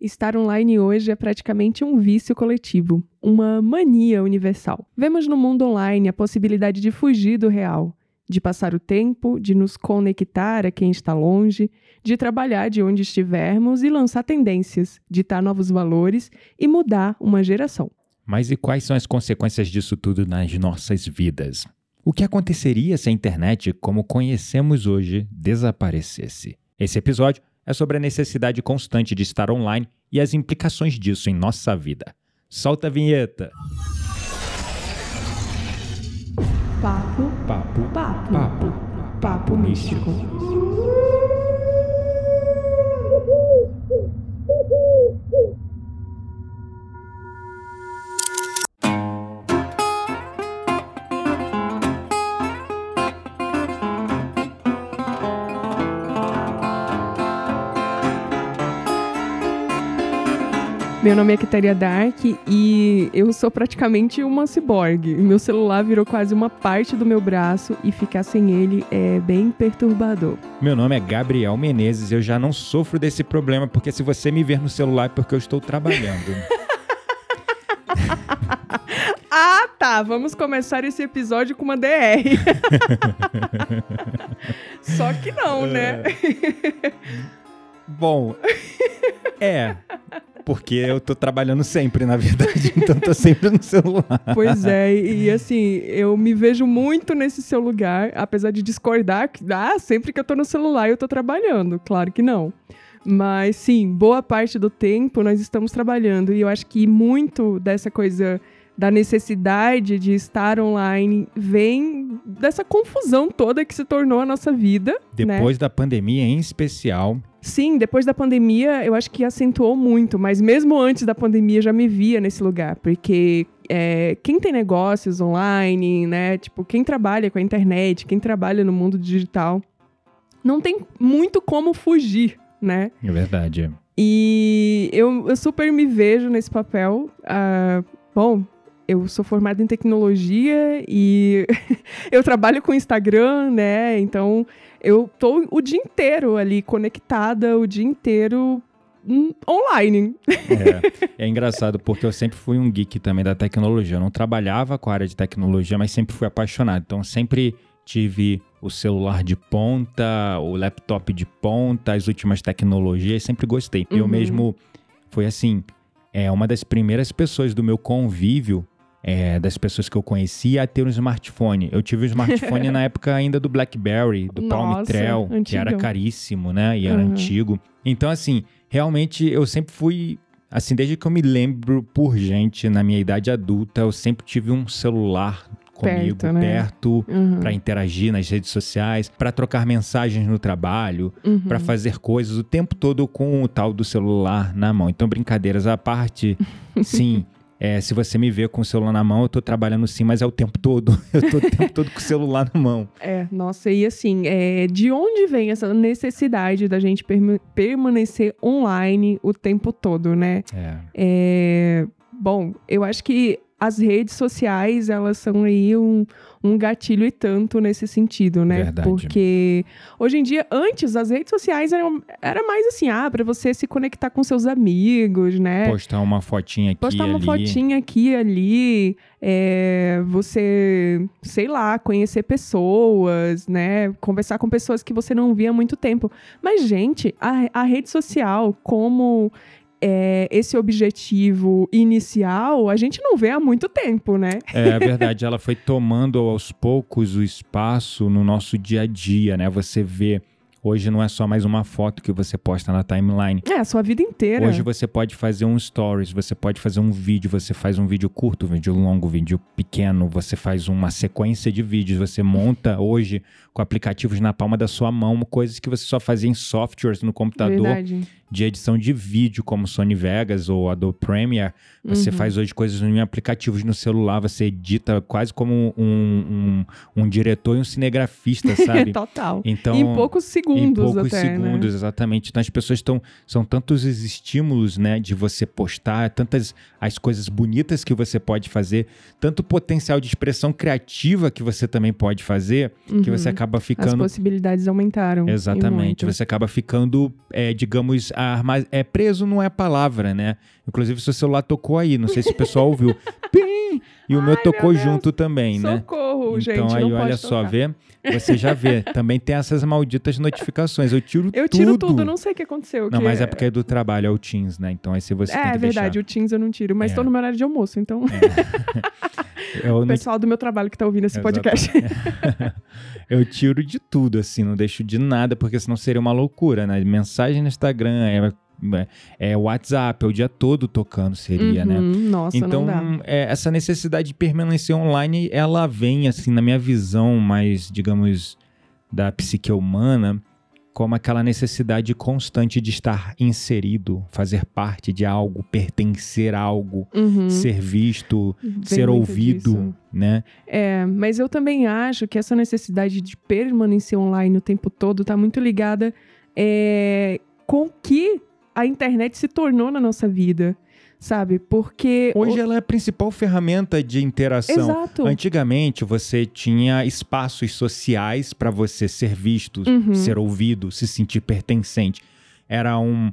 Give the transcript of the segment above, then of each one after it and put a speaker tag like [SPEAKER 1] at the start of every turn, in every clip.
[SPEAKER 1] Estar online hoje é praticamente um vício coletivo, uma mania universal. Vemos no mundo online a possibilidade de fugir do real, de passar o tempo, de nos conectar a quem está longe, de trabalhar de onde estivermos e lançar tendências, ditar novos valores e mudar uma geração.
[SPEAKER 2] Mas e quais são as consequências disso tudo nas nossas vidas? O que aconteceria se a internet, como conhecemos hoje, desaparecesse? Esse episódio é sobre a necessidade constante de estar online e as implicações disso em nossa vida. Solta a vinheta!
[SPEAKER 1] Papo,
[SPEAKER 2] Papo,
[SPEAKER 1] papo,
[SPEAKER 2] papo,
[SPEAKER 1] papo. Místico. Meu nome é Kitaria Dark e eu sou praticamente uma ciborgue. Meu celular virou quase uma parte do meu braço e ficar sem ele é bem perturbador.
[SPEAKER 2] Meu nome é Gabriel Menezes, eu já não sofro desse problema, porque se você me ver no celular é porque eu estou trabalhando.
[SPEAKER 1] Ah, tá. Vamos começar esse episódio com uma DR. Só que não, né?
[SPEAKER 2] Bom, é. Porque eu tô trabalhando sempre, na verdade, então tô sempre no celular.
[SPEAKER 1] Pois é, e, e assim, eu me vejo muito nesse seu lugar, apesar de discordar que, ah, sempre que eu tô no celular eu tô trabalhando. Claro que não. Mas sim, boa parte do tempo nós estamos trabalhando e eu acho que muito dessa coisa da necessidade de estar online vem dessa confusão toda que se tornou a nossa vida. né?
[SPEAKER 2] Depois da pandemia, em especial,
[SPEAKER 1] Sim, depois da pandemia, eu acho que acentuou muito, mas mesmo antes da pandemia já me via nesse lugar, porque é, quem tem negócios online, né, tipo, quem trabalha com a internet, quem trabalha no mundo digital, não tem muito como fugir, né?
[SPEAKER 2] é verdade.
[SPEAKER 1] E eu, eu super me vejo nesse papel. Ah, bom, eu sou formada em tecnologia e eu trabalho com Instagram, né? Então eu tô o dia inteiro ali conectada, o dia inteiro hum, online.
[SPEAKER 2] É, é engraçado porque eu sempre fui um geek também da tecnologia. Eu não trabalhava com a área de tecnologia, mas sempre fui apaixonado. Então sempre tive o celular de ponta, o laptop de ponta, as últimas tecnologias, sempre gostei. Eu
[SPEAKER 1] Uhum.
[SPEAKER 2] mesmo fui assim, é uma das primeiras pessoas do meu convívio, é, das pessoas que eu conhecia a ter um smartphone. Eu tive um smartphone na época ainda do BlackBerry, do Palm
[SPEAKER 1] Nossa,
[SPEAKER 2] Treo, que era caríssimo, né? E era
[SPEAKER 1] Uhum.
[SPEAKER 2] antigo. Então, assim, realmente eu sempre fui. Assim, desde que eu me lembro por gente na minha idade adulta, eu sempre tive um celular comigo
[SPEAKER 1] Perto, né?
[SPEAKER 2] perto
[SPEAKER 1] Uhum,
[SPEAKER 2] para interagir nas redes sociais, para trocar mensagens no trabalho,
[SPEAKER 1] uhum.
[SPEAKER 2] para fazer coisas o tempo todo com o tal do celular na mão. Então, brincadeiras à parte, sim. É, se você me vê com o celular na mão, eu tô trabalhando sim, mas é o tempo todo. Eu tô o tempo todo com o celular na mão.
[SPEAKER 1] É, nossa, e assim, é, de onde vem essa necessidade da gente perma- permanecer online o tempo todo, né?
[SPEAKER 2] É.
[SPEAKER 1] É, bom, eu acho que as redes sociais, elas são aí um, um gatilho e tanto nesse sentido, né?
[SPEAKER 2] Verdade.
[SPEAKER 1] Porque hoje em dia, antes, as redes sociais eram era mais assim, ah, pra você se conectar com seus amigos, né?
[SPEAKER 2] Postar uma fotinha aqui
[SPEAKER 1] Postar uma
[SPEAKER 2] ali.
[SPEAKER 1] fotinha aqui ali, é, você, sei lá, conhecer pessoas, né? Conversar com pessoas que você não via há muito tempo. Mas, gente, a, a rede social, como é, esse objetivo inicial, a gente não vê há muito tempo, né?
[SPEAKER 2] É verdade, ela foi tomando aos poucos o espaço no nosso dia a dia, né? Você vê, hoje não é só mais uma foto que você posta na timeline.
[SPEAKER 1] É, a sua vida inteira.
[SPEAKER 2] Hoje você pode fazer um stories, você pode fazer um vídeo, você faz um vídeo curto, um vídeo longo, um vídeo pequeno, você faz uma sequência de vídeos, você monta hoje com aplicativos na palma da sua mão, coisas que você só fazia em softwares no computador
[SPEAKER 1] Verdade.
[SPEAKER 2] de edição de vídeo, como Sony Vegas ou Adobe Premiere. Você
[SPEAKER 1] Uhum.
[SPEAKER 2] faz hoje coisas em aplicativos no celular, você edita quase como um, um, um diretor e um cinegrafista, sabe?
[SPEAKER 1] Total.
[SPEAKER 2] Então,
[SPEAKER 1] em poucos segundos
[SPEAKER 2] em poucos
[SPEAKER 1] até,
[SPEAKER 2] segundos, exatamente. Então as pessoas estão. São tantos os estímulos, né, de você postar, tantas as coisas bonitas que você pode fazer, tanto potencial de expressão criativa que você também pode fazer,
[SPEAKER 1] né?
[SPEAKER 2] que você
[SPEAKER 1] Uhum.
[SPEAKER 2] Acaba acaba
[SPEAKER 1] As
[SPEAKER 2] ficando.
[SPEAKER 1] possibilidades aumentaram.
[SPEAKER 2] Exatamente. Você acaba ficando, é, digamos, arma... é preso não é a palavra, né? Inclusive, seu celular tocou aí. Não sei se o pessoal ouviu. Pim! E o meu
[SPEAKER 1] Ai,
[SPEAKER 2] tocou
[SPEAKER 1] meu
[SPEAKER 2] junto também, né?
[SPEAKER 1] Socorro, gente.
[SPEAKER 2] Então aí,
[SPEAKER 1] não
[SPEAKER 2] olha só,
[SPEAKER 1] tocar.
[SPEAKER 2] vê? Você já vê. Também tem essas malditas notificações. Eu tiro
[SPEAKER 1] Eu tiro
[SPEAKER 2] tudo.
[SPEAKER 1] tudo, não sei o que aconteceu.
[SPEAKER 2] Não,
[SPEAKER 1] que-
[SPEAKER 2] mas é porque é do trabalho, é o Teams, né? Então aí se você tem
[SPEAKER 1] É,
[SPEAKER 2] que
[SPEAKER 1] verdade,
[SPEAKER 2] deixar.
[SPEAKER 1] o Teams eu não tiro, mas
[SPEAKER 2] É.
[SPEAKER 1] tô no meu horário de almoço, então
[SPEAKER 2] Eu,
[SPEAKER 1] o
[SPEAKER 2] não-
[SPEAKER 1] pessoal do meu trabalho que tá ouvindo esse
[SPEAKER 2] Exatamente.
[SPEAKER 1] podcast.
[SPEAKER 2] eu tiro de tudo, assim, não deixo de nada, porque senão seria uma loucura, né? Mensagem no Instagram, é, é WhatsApp, é o dia todo tocando, seria, né?
[SPEAKER 1] Uhum, Nossa,
[SPEAKER 2] Então, é, essa necessidade de permanência online, ela vem, assim, na minha visão mais, digamos, da psique humana, como aquela necessidade constante de estar inserido, fazer parte de algo, pertencer a algo,
[SPEAKER 1] Uhum,
[SPEAKER 2] ser visto,
[SPEAKER 1] vem
[SPEAKER 2] ser ouvido,
[SPEAKER 1] disso.
[SPEAKER 2] né?
[SPEAKER 1] É, mas eu também acho que essa necessidade de permanecer online o tempo todo tá muito ligada é, com que a internet se tornou na nossa vida, sabe? Porque.
[SPEAKER 2] Hoje ela é a principal ferramenta de interação.
[SPEAKER 1] Exato.
[SPEAKER 2] Antigamente você tinha espaços sociais para você ser visto,
[SPEAKER 1] Uhum.
[SPEAKER 2] ser ouvido, se sentir pertencente. Era um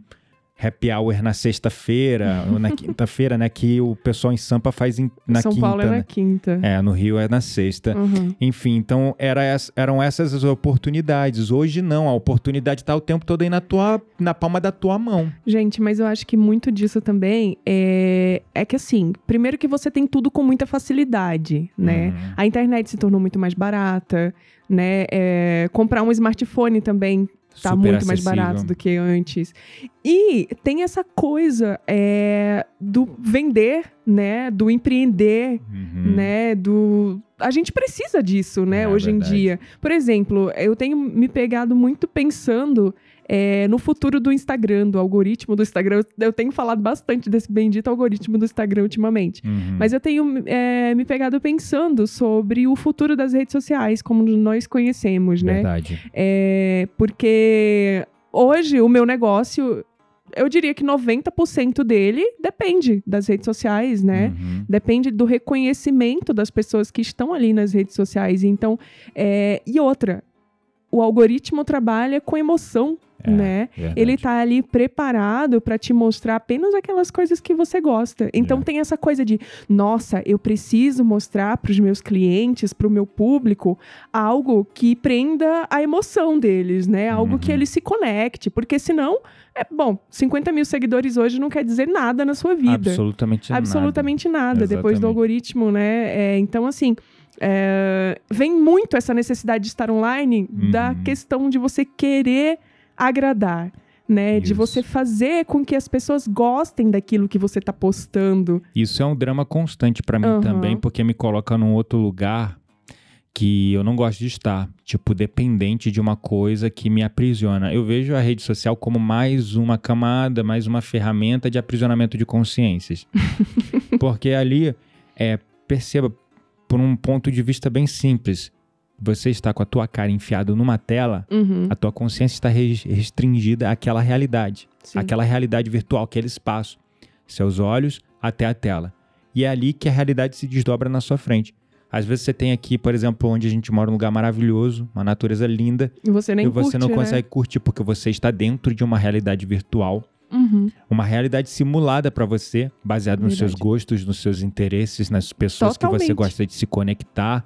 [SPEAKER 2] happy hour na sexta-feira ou na quinta-feira, né? Que o pessoal em Sampa faz em- na
[SPEAKER 1] São
[SPEAKER 2] quinta.
[SPEAKER 1] Paulo é na
[SPEAKER 2] né?
[SPEAKER 1] quinta.
[SPEAKER 2] É, no Rio é na sexta.
[SPEAKER 1] Uhum.
[SPEAKER 2] Enfim, então era eram essas as oportunidades. Hoje não, a oportunidade está o tempo todo aí na tua, na palma da tua mão.
[SPEAKER 1] Gente, mas eu acho que muito disso também é, é que assim, primeiro que você tem tudo com muita facilidade, né?
[SPEAKER 2] Uhum.
[SPEAKER 1] A internet se tornou muito mais barata, né? É, comprar um smartphone também tá
[SPEAKER 2] Super
[SPEAKER 1] muito mais
[SPEAKER 2] acessível.
[SPEAKER 1] barato do que antes. E tem essa coisa é, do vender, né? Do empreender,
[SPEAKER 2] Uhum.
[SPEAKER 1] né? Do a gente precisa disso, né?
[SPEAKER 2] É
[SPEAKER 1] hoje em dia. Por exemplo, eu tenho me pegado muito pensando é, no futuro do Instagram, do algoritmo do Instagram. Eu, tenho falado bastante desse bendito algoritmo do Instagram ultimamente.
[SPEAKER 2] Uhum.
[SPEAKER 1] Mas eu tenho é, me pegado pensando sobre o futuro das redes sociais, como nós conhecemos, né?
[SPEAKER 2] Verdade.
[SPEAKER 1] É, porque hoje o meu negócio, eu diria que 90% dele depende das redes sociais, né?
[SPEAKER 2] Uhum.
[SPEAKER 1] Depende do reconhecimento das pessoas que estão ali nas redes sociais. Então, é, e outra, o algoritmo trabalha com emoção,
[SPEAKER 2] É,
[SPEAKER 1] né?
[SPEAKER 2] verdade.
[SPEAKER 1] Ele tá ali preparado para te mostrar apenas aquelas coisas que você gosta. Então
[SPEAKER 2] É.
[SPEAKER 1] tem essa coisa de, nossa, eu preciso mostrar para os meus clientes, para o meu público, algo que prenda a emoção deles, né? Algo que
[SPEAKER 2] Uhum.
[SPEAKER 1] ele se conecte, porque senão, é bom, 50 mil seguidores hoje não quer dizer nada na sua vida.
[SPEAKER 2] Absolutamente nada.
[SPEAKER 1] Absolutamente nada, depois do algoritmo, né? É, então, assim, é, vem muito essa necessidade de estar online da
[SPEAKER 2] Uhum.
[SPEAKER 1] questão de você querer agradar. Né, de você fazer com que as pessoas gostem daquilo que você tá postando.
[SPEAKER 2] Isso é um drama constante pra mim
[SPEAKER 1] Aham.
[SPEAKER 2] também, porque me coloca num outro lugar que eu não gosto de estar, tipo, dependente de uma coisa que me aprisiona. Eu vejo a rede social como mais uma camada, mais uma ferramenta de aprisionamento de consciências. porque ali, é, perceba, por um ponto de vista bem simples, você está com a tua cara enfiada numa tela,
[SPEAKER 1] Uhum,
[SPEAKER 2] a tua consciência está res- restringida àquela realidade
[SPEAKER 1] sim.
[SPEAKER 2] aquela realidade virtual, aquele espaço. Seus olhos até a tela. E é ali que a realidade se desdobra na sua frente. Às vezes você tem aqui, por exemplo, onde a gente mora, um lugar maravilhoso, uma natureza linda,
[SPEAKER 1] E você nem
[SPEAKER 2] e você
[SPEAKER 1] curte,
[SPEAKER 2] não
[SPEAKER 1] né?
[SPEAKER 2] consegue curtir porque você está dentro de uma realidade virtual,
[SPEAKER 1] Uhum,
[SPEAKER 2] uma realidade simulada para você, baseada nos seus gostos, nos seus interesses, nas pessoas que você
[SPEAKER 1] Totalmente.
[SPEAKER 2] gosta de se conectar,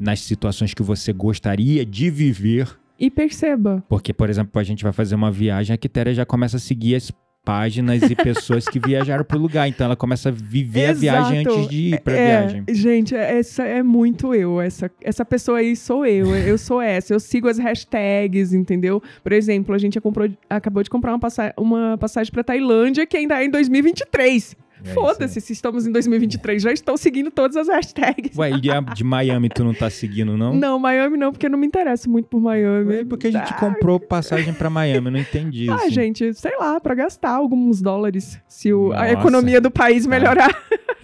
[SPEAKER 2] nas situações que você gostaria de viver.
[SPEAKER 1] E perceba,
[SPEAKER 2] Porque, por exemplo, a gente vai fazer uma viagem, a Quitéria já começa a seguir as páginas e pessoas que viajaram pro lugar. Então ela começa a viver a viagem
[SPEAKER 1] Exato.
[SPEAKER 2] antes de ir pra
[SPEAKER 1] É,
[SPEAKER 2] viagem.
[SPEAKER 1] Gente, essa é muito eu. Essa, essa pessoa aí sou eu. Eu sou essa. Eu sigo as hashtags, entendeu? Por exemplo, a gente comprou- acabou de comprar uma, passa- uma passagem pra Tailândia que ainda é em 2023.
[SPEAKER 2] É isso
[SPEAKER 1] Foda-se se estamos em 2023. Já estou seguindo todas as hashtags.
[SPEAKER 2] Ué, e a de Miami tu não tá seguindo, não?
[SPEAKER 1] Não, Miami não, porque eu não me interesso muito por Miami.
[SPEAKER 2] É porque a gente
[SPEAKER 1] Ah,
[SPEAKER 2] comprou passagem pra Miami, eu não entendi
[SPEAKER 1] Ah,
[SPEAKER 2] isso.
[SPEAKER 1] gente, sei lá, pra gastar alguns dólares se o- a economia do país melhorar.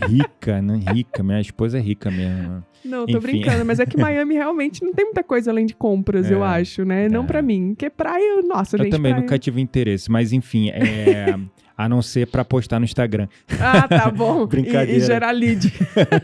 [SPEAKER 2] Rica, né? Rica. Minha esposa é rica mesmo.
[SPEAKER 1] Não, tô
[SPEAKER 2] Enfim.
[SPEAKER 1] brincando, mas é que Miami realmente não tem muita coisa além de compras,
[SPEAKER 2] É,
[SPEAKER 1] eu acho, né? Não
[SPEAKER 2] é.
[SPEAKER 1] pra mim. Porque praia, nossa,
[SPEAKER 2] eu
[SPEAKER 1] gente.
[SPEAKER 2] também
[SPEAKER 1] praia...
[SPEAKER 2] nunca tive interesse, mas enfim, é, a não ser para postar no Instagram.
[SPEAKER 1] Ah, tá bom.
[SPEAKER 2] Brincadeira.
[SPEAKER 1] E, e gerar lead.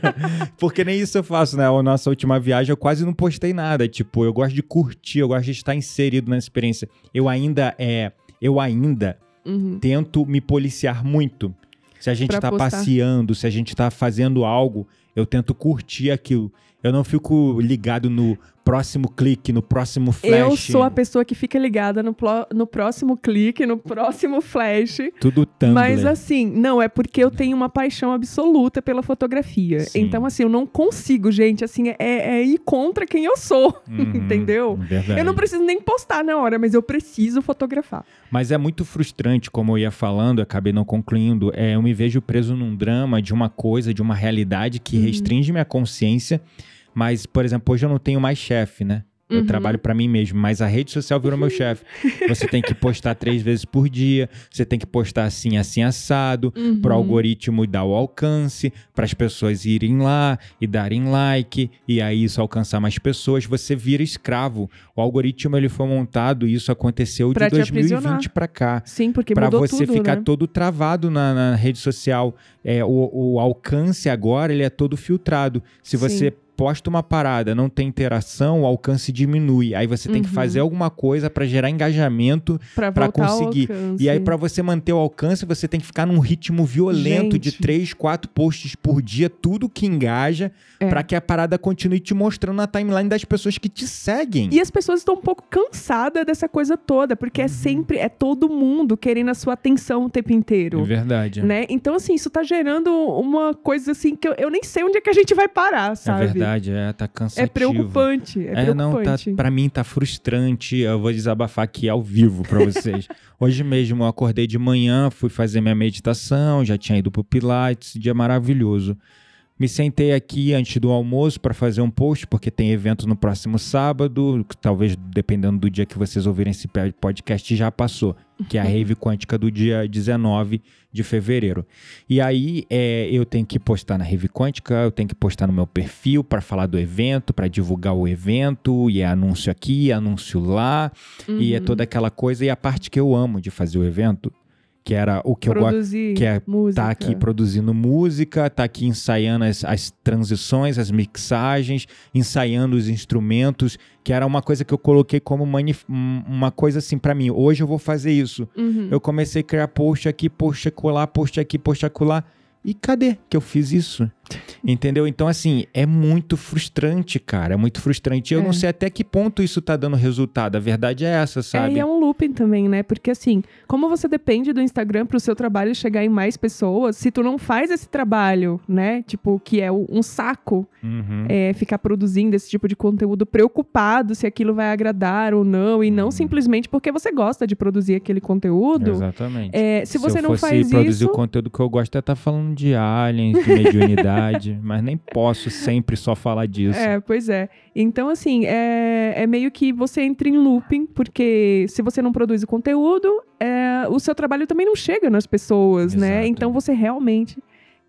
[SPEAKER 2] Porque nem isso eu faço, né? A nossa última viagem eu quase não postei nada. Tipo, eu gosto de curtir, eu gosto de estar inserido na experiência. Eu ainda é, eu ainda
[SPEAKER 1] Uhum.
[SPEAKER 2] tento me policiar muito. Se a gente
[SPEAKER 1] Pra
[SPEAKER 2] tá
[SPEAKER 1] postar.
[SPEAKER 2] passeando, se a gente tá fazendo algo, eu tento curtir aquilo. Eu não fico ligado no próximo clique, no próximo flash.
[SPEAKER 1] Eu sou a pessoa que fica ligada no, plo- no próximo clique, no próximo flash.
[SPEAKER 2] Tudo Tumblr.
[SPEAKER 1] Mas assim, não, é porque eu tenho uma paixão absoluta pela fotografia.
[SPEAKER 2] Sim.
[SPEAKER 1] Então, assim, eu não consigo, gente, assim, é, é ir contra quem eu sou,
[SPEAKER 2] Uhum,
[SPEAKER 1] entendeu?
[SPEAKER 2] Verdade.
[SPEAKER 1] Eu não preciso nem postar na hora, mas eu preciso fotografar.
[SPEAKER 2] Mas é muito frustrante, como eu ia falando, eu acabei não concluindo. É, eu me vejo preso num drama de uma coisa, de uma realidade que
[SPEAKER 1] Uhum.
[SPEAKER 2] restringe minha consciência. Mas, por exemplo, hoje eu não tenho mais chefe, né? Eu
[SPEAKER 1] Uhum.
[SPEAKER 2] trabalho pra mim mesmo, mas a rede social virou meu chefe. Você tem que postar três vezes por dia, você tem que postar assim, assim, assado,
[SPEAKER 1] Uhum.
[SPEAKER 2] para o algoritmo dar o alcance, para as pessoas irem lá e darem like, e aí isso alcançar mais pessoas, você vira escravo. O algoritmo ele foi montado e isso aconteceu
[SPEAKER 1] Pra
[SPEAKER 2] de
[SPEAKER 1] te
[SPEAKER 2] 2020
[SPEAKER 1] aprisionar.
[SPEAKER 2] para cá.
[SPEAKER 1] Sim, porque
[SPEAKER 2] Para você
[SPEAKER 1] tudo,
[SPEAKER 2] ficar
[SPEAKER 1] né?
[SPEAKER 2] todo travado na, na rede social. É, o, o alcance agora ele é todo filtrado. Se
[SPEAKER 1] Sim.
[SPEAKER 2] Posta uma parada, não tem interação, o alcance diminui. Aí você tem que
[SPEAKER 1] Uhum.
[SPEAKER 2] fazer alguma coisa para gerar engajamento
[SPEAKER 1] ao
[SPEAKER 2] conseguir. e aí, pra você manter o alcance, você tem que ficar num ritmo violento de
[SPEAKER 1] Gente.
[SPEAKER 2] três, quatro posts por dia, tudo que engaja,
[SPEAKER 1] É.
[SPEAKER 2] pra que a parada continue te mostrando na timeline das pessoas que te seguem.
[SPEAKER 1] E as pessoas estão um pouco cansadas dessa coisa toda, porque
[SPEAKER 2] Uhum.
[SPEAKER 1] é sempre, é todo mundo querendo a sua atenção o tempo inteiro.
[SPEAKER 2] verdade.
[SPEAKER 1] Né? Então, assim, isso tá gerando uma coisa assim que eu, eu nem sei onde é que a gente vai parar,
[SPEAKER 2] É
[SPEAKER 1] sabe?
[SPEAKER 2] Verdade, é, tá cansativo.
[SPEAKER 1] É preocupante. É,
[SPEAKER 2] É, não, tá,
[SPEAKER 1] preocupante.
[SPEAKER 2] pra mim tá frustrante. Eu vou desabafar aqui ao vivo pra vocês. Hoje mesmo eu acordei de manhã, fui fazer minha meditação, já tinha ido pro Pilates, dia maravilhoso. Me sentei aqui antes do almoço para fazer um post, porque tem evento no próximo sábado, que talvez dependendo do dia que vocês ouvirem esse podcast já passou, que é a Rave Quântica do dia 19 de fevereiro. E aí é, eu tenho que postar na Rave Quântica, eu tenho que postar no meu perfil para falar do evento, para divulgar o evento, e é anúncio aqui, anúncio lá, e é
[SPEAKER 1] Uhum.
[SPEAKER 2] toda aquela coisa. E a parte que eu amo de fazer o evento, que era o que eu gosto
[SPEAKER 1] Produzir
[SPEAKER 2] que é
[SPEAKER 1] música.
[SPEAKER 2] tá aqui produzindo música, tá aqui ensaiando as, as transições, as mixagens, ensaiando os instrumentos, que era uma coisa que eu coloquei como manif- um- uma coisa assim pra mim. Hoje eu vou fazer isso.
[SPEAKER 1] Uhum.
[SPEAKER 2] Eu comecei a criar post aqui, post acolá, post aqui, post acolá. E cadê que eu fiz isso? Entendeu? Então, assim, é muito frustrante, cara. É muito frustrante. Eu
[SPEAKER 1] É.
[SPEAKER 2] não sei até que ponto isso tá dando resultado. A verdade é essa,
[SPEAKER 1] É,
[SPEAKER 2] sabe?
[SPEAKER 1] e é um looping também, né? Porque assim, como você depende do Instagram pro seu trabalho chegar em mais pessoas, se tu não faz esse trabalho, né? Tipo, que é um saco,
[SPEAKER 2] Uhum.
[SPEAKER 1] é, ficar produzindo esse tipo de conteúdo preocupado se aquilo vai agradar ou não, e não
[SPEAKER 2] Uhum.
[SPEAKER 1] simplesmente porque você gosta de produzir aquele conteúdo.
[SPEAKER 2] Exatamente.
[SPEAKER 1] É, se você
[SPEAKER 2] eu
[SPEAKER 1] não
[SPEAKER 2] fosse
[SPEAKER 1] faz
[SPEAKER 2] produzir
[SPEAKER 1] isso.
[SPEAKER 2] o conteúdo que eu gosto, é estar falando de aliens, de mediunidade, mas nem posso sempre só falar disso.
[SPEAKER 1] É, pois é. Então, assim, é, é meio que você entra em looping, porque se você não produz o conteúdo, é, o seu trabalho também não chega nas pessoas, né?
[SPEAKER 2] Exato.
[SPEAKER 1] Então você realmente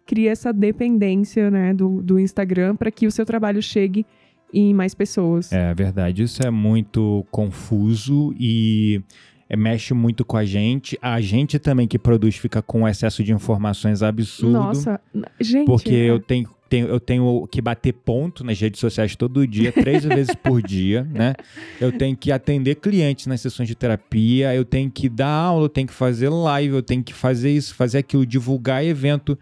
[SPEAKER 1] cria essa dependência, né, do, do Instagram para que o seu trabalho chegue em mais pessoas.
[SPEAKER 2] É verdade, isso é muito confuso e mexe muito com a gente. A gente também que produz fica com um excesso de informações absurdo.
[SPEAKER 1] Nossa, gente.
[SPEAKER 2] Porque
[SPEAKER 1] é.
[SPEAKER 2] eu tenho, eu tenho que bater ponto nas redes sociais todo dia, três vezes por dia, né? Eu tenho que atender clientes nas sessões de terapia, eu tenho que dar aula, eu tenho que fazer live, eu tenho que fazer isso, fazer aquilo, divulgar evento.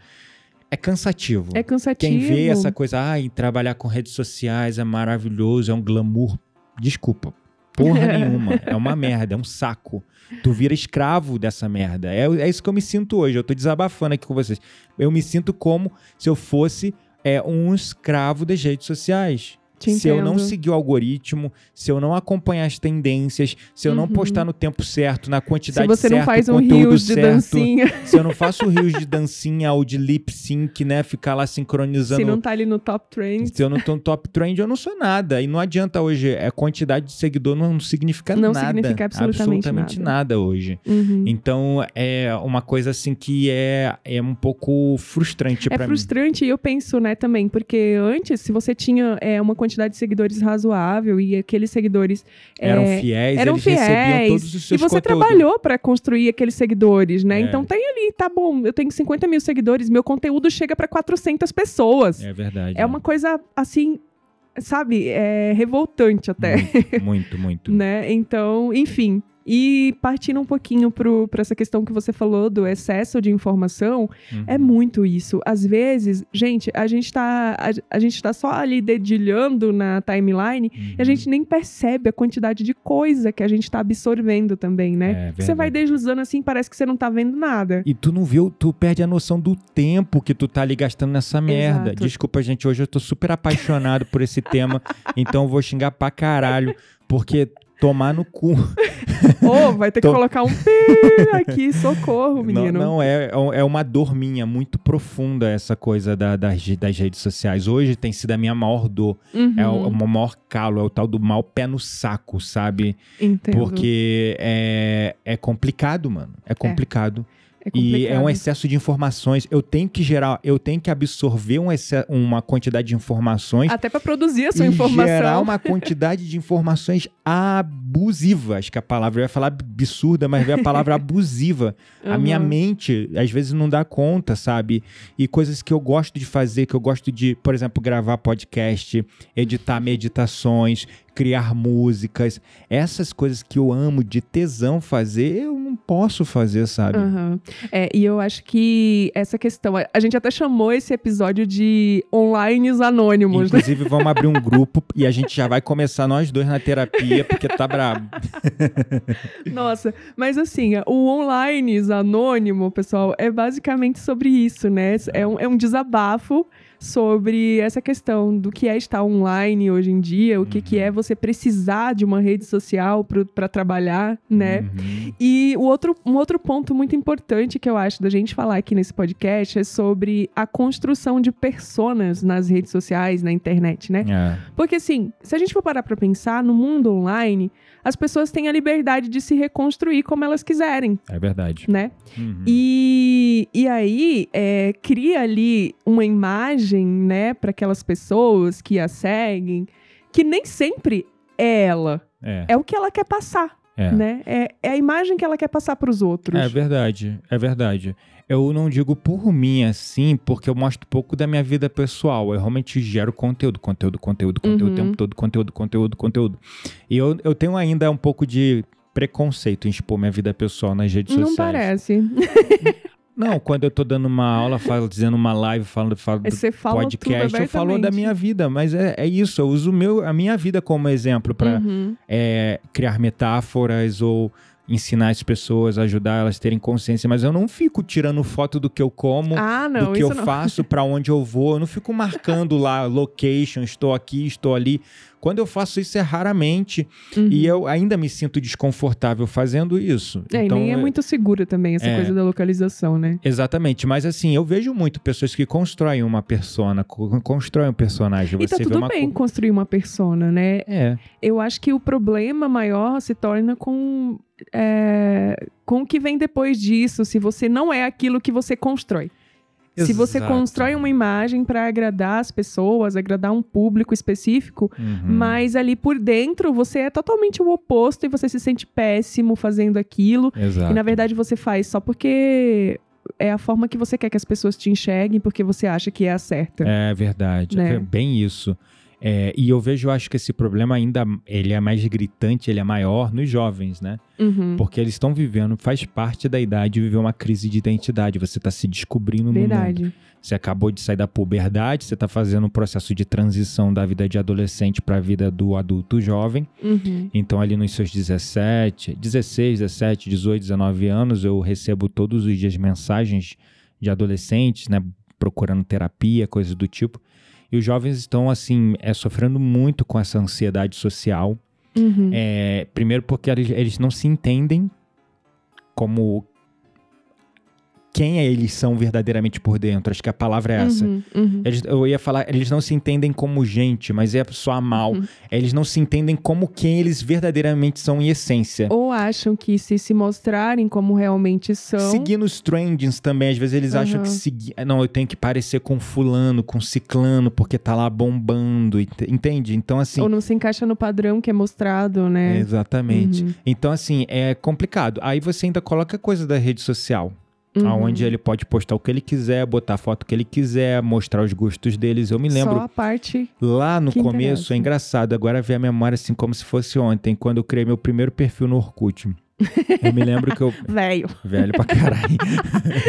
[SPEAKER 2] É cansativo.
[SPEAKER 1] É cansativo.
[SPEAKER 2] Quem vê essa coisa, ah, em trabalhar com redes sociais é maravilhoso, é um glamour. Desculpa. Porra nenhuma. É uma merda, é um saco. Tu vira escravo dessa merda. É, é isso que eu me sinto hoje. Eu tô desabafando aqui com vocês. Eu me sinto como se eu fosse é, um escravo das redes sociais. Se eu não seguir o algoritmo, se eu não acompanhar as tendências, se eu não
[SPEAKER 1] Uhum.
[SPEAKER 2] postar no tempo certo, na
[SPEAKER 1] Se
[SPEAKER 2] quantidade
[SPEAKER 1] você
[SPEAKER 2] certa,
[SPEAKER 1] não faz um rios de
[SPEAKER 2] certo,
[SPEAKER 1] dancinha,
[SPEAKER 2] se eu não faço rios de dancinha ou de lip sync, né, ficar lá sincronizando
[SPEAKER 1] se não tá ali no top trend,
[SPEAKER 2] se eu não tô no top trend, eu não sou nada. E não adianta hoje. É quantidade de seguidor não significa
[SPEAKER 1] Não
[SPEAKER 2] nada.
[SPEAKER 1] significa absolutamente
[SPEAKER 2] absolutamente
[SPEAKER 1] nada.
[SPEAKER 2] nada hoje.
[SPEAKER 1] Uhum.
[SPEAKER 2] Então é uma coisa assim que é, é um pouco frustrante
[SPEAKER 1] É
[SPEAKER 2] pra mim.
[SPEAKER 1] frustrante e eu penso, né, também, porque antes, se você tinha é, uma quantidade quantidade de seguidores razoável e aqueles seguidores
[SPEAKER 2] Eram
[SPEAKER 1] é,
[SPEAKER 2] fiéis,
[SPEAKER 1] eram
[SPEAKER 2] eles recebiam
[SPEAKER 1] fiéis,
[SPEAKER 2] todos os
[SPEAKER 1] e
[SPEAKER 2] seus
[SPEAKER 1] você
[SPEAKER 2] conteúdos.
[SPEAKER 1] trabalhou para construir aqueles seguidores, né?
[SPEAKER 2] É.
[SPEAKER 1] Então tem ali, tá bom, eu tenho 50 mil seguidores, meu conteúdo chega para 400 pessoas.
[SPEAKER 2] É verdade.
[SPEAKER 1] É uma coisa assim, sabe, é revoltante até,
[SPEAKER 2] Muito, muito, muito.
[SPEAKER 1] né? Então, enfim. E partindo um pouquinho para essa questão que você falou do excesso de informação,
[SPEAKER 2] Uhum.
[SPEAKER 1] é muito isso. Às vezes, gente, a gente tá, a, a gente tá só ali dedilhando na timeline
[SPEAKER 2] Uhum.
[SPEAKER 1] e a gente nem percebe a quantidade de coisa que a gente tá absorvendo também, né?
[SPEAKER 2] É
[SPEAKER 1] você vai deslizando assim, parece que você não tá vendo nada.
[SPEAKER 2] E tu não viu, tu perde a noção do tempo que tu tá ali gastando nessa merda.
[SPEAKER 1] Exato.
[SPEAKER 2] Desculpa, gente, hoje eu tô super apaixonado por esse tema, então eu vou xingar pra caralho, porque tomar no cu.
[SPEAKER 1] Ou vai ter que
[SPEAKER 2] Tô-
[SPEAKER 1] colocar um pi aqui, socorro,
[SPEAKER 2] Não,
[SPEAKER 1] menino.
[SPEAKER 2] não é, é uma dor minha muito profunda essa coisa da- das, das redes sociais. Hoje tem sido a minha maior dor.
[SPEAKER 1] Uhum,
[SPEAKER 2] É o, o maior calo, é o tal do mal pé no saco, sabe?
[SPEAKER 1] entendo.
[SPEAKER 2] Porque é, é complicado, mano. É complicado.
[SPEAKER 1] é
[SPEAKER 2] E é um excesso de informações. Eu tenho que gerar, eu tenho que absorver um exce- uma quantidade de informações
[SPEAKER 1] Até para produzir a sua
[SPEAKER 2] e
[SPEAKER 1] informação.
[SPEAKER 2] gerar uma quantidade de informações abusiva. Acho que a palavra eu ia falar absurda, mas veio a palavra abusiva. A minha
[SPEAKER 1] Uhum.
[SPEAKER 2] mente, às vezes, não dá conta, sabe? E coisas que eu gosto de fazer, que eu gosto de, por exemplo, gravar podcast, editar meditações, criar músicas. Essas coisas que eu amo de tesão fazer, eu não posso fazer, sabe?
[SPEAKER 1] Aham. É, e eu acho que essa questão. A gente até chamou esse episódio de Onlines Anônimos, né?
[SPEAKER 2] Inclusive, vamos abrir um grupo e a gente já vai começar nós dois na terapia, porque tá brabo.
[SPEAKER 1] Nossa, mas assim, o Onlines Anônimo, pessoal, é basicamente sobre isso, né? É um, é um desabafo sobre essa questão do que é estar online hoje em dia, o que, que é você precisar de uma rede social para trabalhar, né?
[SPEAKER 2] Uhum.
[SPEAKER 1] E o outro, um outro ponto muito importante que eu acho da gente falar aqui nesse podcast é sobre a construção de personas nas redes sociais, na internet, né?
[SPEAKER 2] É,
[SPEAKER 1] Porque assim, se a gente for parar pra pensar, no mundo online, as pessoas têm a liberdade de se reconstruir como elas quiserem,
[SPEAKER 2] é verdade.
[SPEAKER 1] né?
[SPEAKER 2] Uhum.
[SPEAKER 1] E, e aí é, cria ali uma imagem, né, para aquelas pessoas que a seguem, que nem sempre é ela,
[SPEAKER 2] É,
[SPEAKER 1] é o que ela quer passar,
[SPEAKER 2] é.
[SPEAKER 1] né? É, é a imagem que ela quer passar pros outros.
[SPEAKER 2] É verdade, é verdade. Eu não digo por mim assim, porque eu mostro pouco da minha vida pessoal. Eu realmente gero conteúdo, conteúdo, conteúdo, conteúdo,
[SPEAKER 1] Uhum.
[SPEAKER 2] o tempo todo, conteúdo, conteúdo, conteúdo. E eu, eu tenho ainda um pouco de preconceito em expor minha vida pessoal nas redes
[SPEAKER 1] Não
[SPEAKER 2] sociais.
[SPEAKER 1] parece.
[SPEAKER 2] Não, quando eu tô dando uma aula, falo, dizendo uma live, falando, falo do podcast, eu falo da minha vida, mas é, é isso, eu uso meu, a minha vida como exemplo para
[SPEAKER 1] Uhum.
[SPEAKER 2] é, criar metáforas ou ensinar as pessoas, ajudar elas a terem consciência, mas eu não fico tirando foto do que eu como,
[SPEAKER 1] Ah, não,
[SPEAKER 2] do que eu
[SPEAKER 1] não.
[SPEAKER 2] faço, para onde eu vou, eu não fico marcando lá location, estou aqui, estou ali. Quando eu faço isso é raramente
[SPEAKER 1] Uhum.
[SPEAKER 2] e eu ainda me sinto desconfortável fazendo isso.
[SPEAKER 1] É, e
[SPEAKER 2] então,
[SPEAKER 1] nem é muito segura também essa
[SPEAKER 2] é.
[SPEAKER 1] coisa da localização, né?
[SPEAKER 2] Exatamente, mas assim, eu vejo muito pessoas que constroem uma persona, co- constroem um personagem.
[SPEAKER 1] E tá
[SPEAKER 2] Você
[SPEAKER 1] tudo
[SPEAKER 2] uma
[SPEAKER 1] bem
[SPEAKER 2] co-
[SPEAKER 1] construir uma persona, né?
[SPEAKER 2] É,
[SPEAKER 1] Eu acho que o problema maior se torna com, é, com o que vem depois disso, se você não é aquilo que você constrói. Se você
[SPEAKER 2] Exato.
[SPEAKER 1] constrói uma imagem para agradar as pessoas, agradar um público específico,
[SPEAKER 2] Uhum.
[SPEAKER 1] mas ali por dentro você é totalmente o oposto e você se sente péssimo fazendo aquilo.
[SPEAKER 2] Exato.
[SPEAKER 1] E na verdade você faz só porque é a forma que você quer que as pessoas te enxerguem, porque você acha que é a certa.
[SPEAKER 2] É verdade,
[SPEAKER 1] Né?
[SPEAKER 2] é bem isso. É, e eu vejo, acho que esse problema ainda ele é mais gritante, ele é maior nos jovens, né?
[SPEAKER 1] Uhum.
[SPEAKER 2] Porque eles estão vivendo, faz parte da idade de viver uma crise de identidade. Você está se descobrindo no mundo.
[SPEAKER 1] Verdade.
[SPEAKER 2] Você acabou de sair da puberdade, você está fazendo um processo de transição da vida de adolescente para a vida do adulto jovem.
[SPEAKER 1] Uhum.
[SPEAKER 2] Então, ali nos seus 17, 16, 17, 18, 19 anos, eu recebo todos os dias mensagens de adolescentes, né? Procurando terapia, coisas do tipo. E os jovens estão, assim, é, sofrendo muito com essa ansiedade social.
[SPEAKER 1] Uhum.
[SPEAKER 2] É, primeiro porque eles, eles não se entendem como quem eles são verdadeiramente por dentro. Acho que a palavra é essa.
[SPEAKER 1] Uhum, uhum.
[SPEAKER 2] Eles, eu ia falar, eles não se entendem como gente, mas é só mal.
[SPEAKER 1] Uhum.
[SPEAKER 2] Eles não se entendem como quem eles verdadeiramente são em essência.
[SPEAKER 1] Ou acham que se se mostrarem como realmente são.
[SPEAKER 2] Seguindo os trendings também, às vezes eles acham
[SPEAKER 1] Uhum.
[SPEAKER 2] que seguir. Não, eu tenho que parecer com fulano, com ciclano, porque tá lá bombando, ent- entende? Então, assim.
[SPEAKER 1] Ou não se encaixa no padrão que é mostrado, né?
[SPEAKER 2] Exatamente.
[SPEAKER 1] Uhum.
[SPEAKER 2] Então, assim, é complicado. Aí você ainda coloca coisa da rede social.
[SPEAKER 1] Uhum.
[SPEAKER 2] Onde ele pode postar o que ele quiser, botar a foto que ele quiser, mostrar os gostos deles. Eu me lembro
[SPEAKER 1] Só a parte.
[SPEAKER 2] lá no começo,
[SPEAKER 1] interessa.
[SPEAKER 2] é engraçado, agora ver a memória assim como se fosse ontem, quando eu criei meu primeiro perfil no Orkut. Eu me lembro que eu.
[SPEAKER 1] Velho.
[SPEAKER 2] Velho pra caralho.